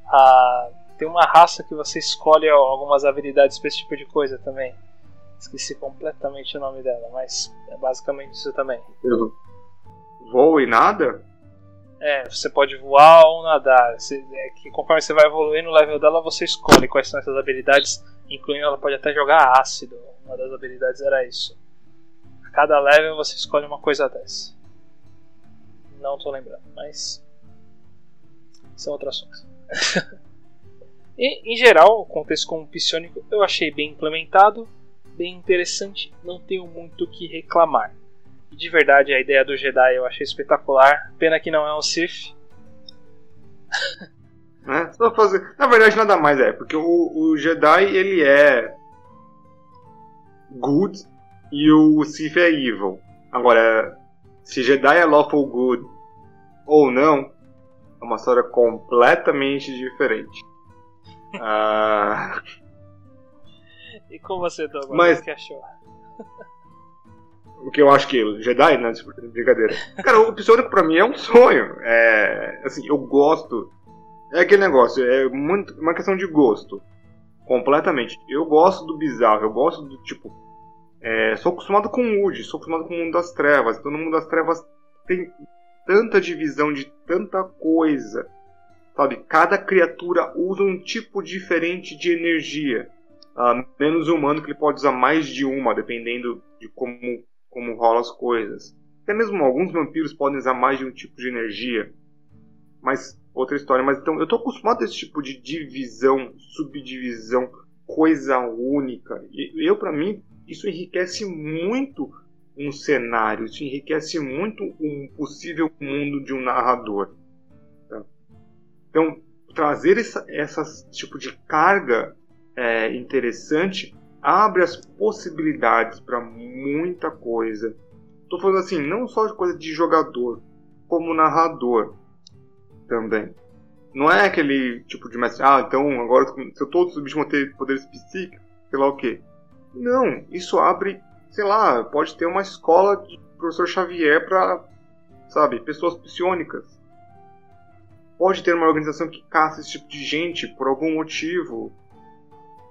a tem uma raça que você escolhe algumas habilidades para esse tipo de coisa também. Esqueci completamente o nome dela, mas é basicamente isso também. Voo e nada? É, você pode voar ou nadar. Você, é que conforme você vai evoluindo no level dela, você escolhe quais são essas habilidades, incluindo ela pode até jogar ácido. Uma das habilidades era isso. A cada level você escolhe uma coisa dessa. Não tô lembrando, mas. É outro assunto. E, em geral, o contexto como psionico eu achei bem implementado, bem interessante, não tenho muito o que reclamar. E de verdade, a ideia do Jedi eu achei espetacular. Pena que não é um Sith. Né? Só fazer... Na verdade, nada mais é, porque o, o Jedi ele é good e o Sith é evil. Agora, se Jedi é lawful good ou não, é uma história completamente diferente. Ah... E com você, Douglas, Mas... o que achou? o que eu acho que Jedi, né? Brincadeira. Cara, o Psionico pra mim é um sonho. É, assim, eu gosto. É aquele negócio, é muito uma questão de gosto. Completamente. Eu gosto do bizarro, eu gosto do tipo. É, sou acostumado com o Wood, sou acostumado com o mundo das trevas. Então no mundo das trevas tem tanta divisão de tanta coisa. Sabe? Cada criatura usa um tipo diferente de energia. Uh, menos humano que ele pode usar mais de uma, dependendo de como como rolam as coisas. Até mesmo alguns vampiros podem usar mais de um tipo de energia. Mas outra história. Mas então eu tô acostumado a esse tipo de divisão, subdivisão, coisa única. E eu para mim isso enriquece muito um cenário, isso enriquece muito um possível mundo de um narrador. Então trazer essa, esse tipo de carga é, interessante abre as possibilidades para muita coisa. Tô falando assim, não só de coisa de jogador, como narrador também. Não é aquele tipo de mestre, ah, então agora se todos os bichos vão ter poderes psíquicos, sei lá o que. Não, isso abre, sei lá, pode ter uma escola de professor Xavier para, sabe, pessoas psionicas. Pode ter uma organização que caça esse tipo de gente por algum motivo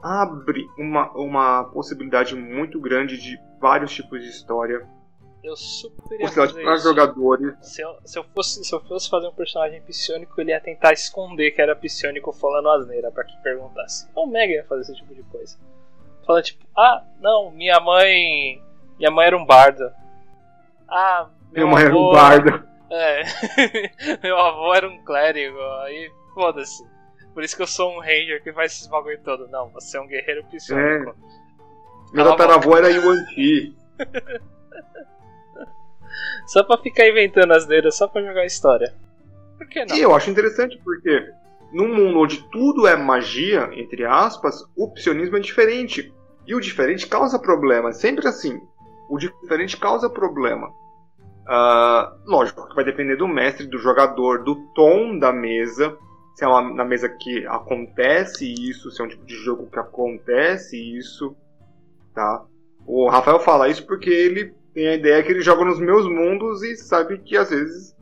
abre uma, uma possibilidade muito grande de vários tipos de história. Eu super ia fazer para jogadores. Se eu, se, eu fosse, se eu fosse fazer um personagem psionico, ele ia tentar esconder que era psionico falando asneira para que perguntasse. O Mega ia fazer esse tipo de coisa. Fala tipo, ah, não, minha mãe. Minha mãe era um bardo. Ah, meu minha mãe era um bardo. É. meu avô era um clérigo. Aí, foda-se. Por isso que eu sou um ranger que faz esses bagulho todo. Não, você é um guerreiro psionico. É. Meu tataravô era Yuan Ti. só pra ficar inventando as dedas, só pra jogar história. Por que não? E eu acho interessante porque num mundo onde tudo é magia, entre aspas, o psionismo é diferente. E o diferente causa problema. É sempre assim. O diferente causa problema. Uh, lógico que vai depender do mestre, do jogador, do tom da mesa se é uma, na mesa que acontece isso, se é um tipo de jogo que acontece isso, tá? O Rafael fala isso porque ele tem a ideia que ele joga nos meus mundos e sabe que às vezes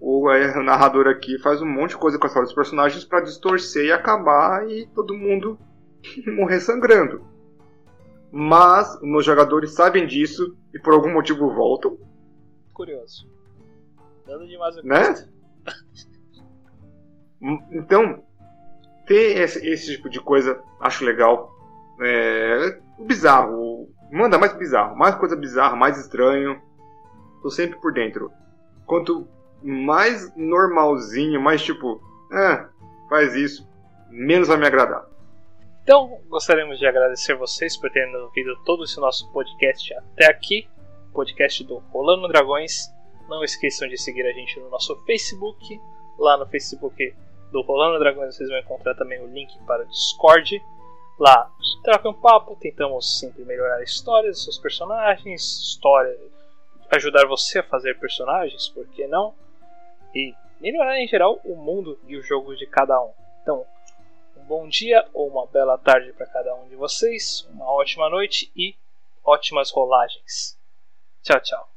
o narrador aqui faz um monte de coisa com a história dos personagens para distorcer e acabar e todo mundo morrer sangrando. Mas os meus jogadores sabem disso e por algum motivo voltam. Curioso. Demais né? Então, ter esse, esse, tipo de coisa acho legal. É, bizarro. Manda mais bizarro. Mais coisa bizarra, mais estranho. Tô sempre por dentro. Quanto mais normalzinho, mais tipo, ah, faz isso, menos vai me agradar. Então, gostaríamos de agradecer vocês por terem ouvido todo esse nosso podcast até aqui. Podcast do Rolando Dragões. Não esqueçam de seguir a gente no nosso Facebook. Lá no Facebook do Rolando Dragões vocês vão encontrar também o link para o Discord. Lá troca um papo, tentamos sempre melhorar a história dos seus personagens, história, ajudar você a fazer personagens, por que não? E melhorar em geral o mundo e os jogos de cada um. Então, um bom dia ou uma bela tarde para cada um de vocês, uma ótima noite e ótimas rolagens. Tchau, tchau.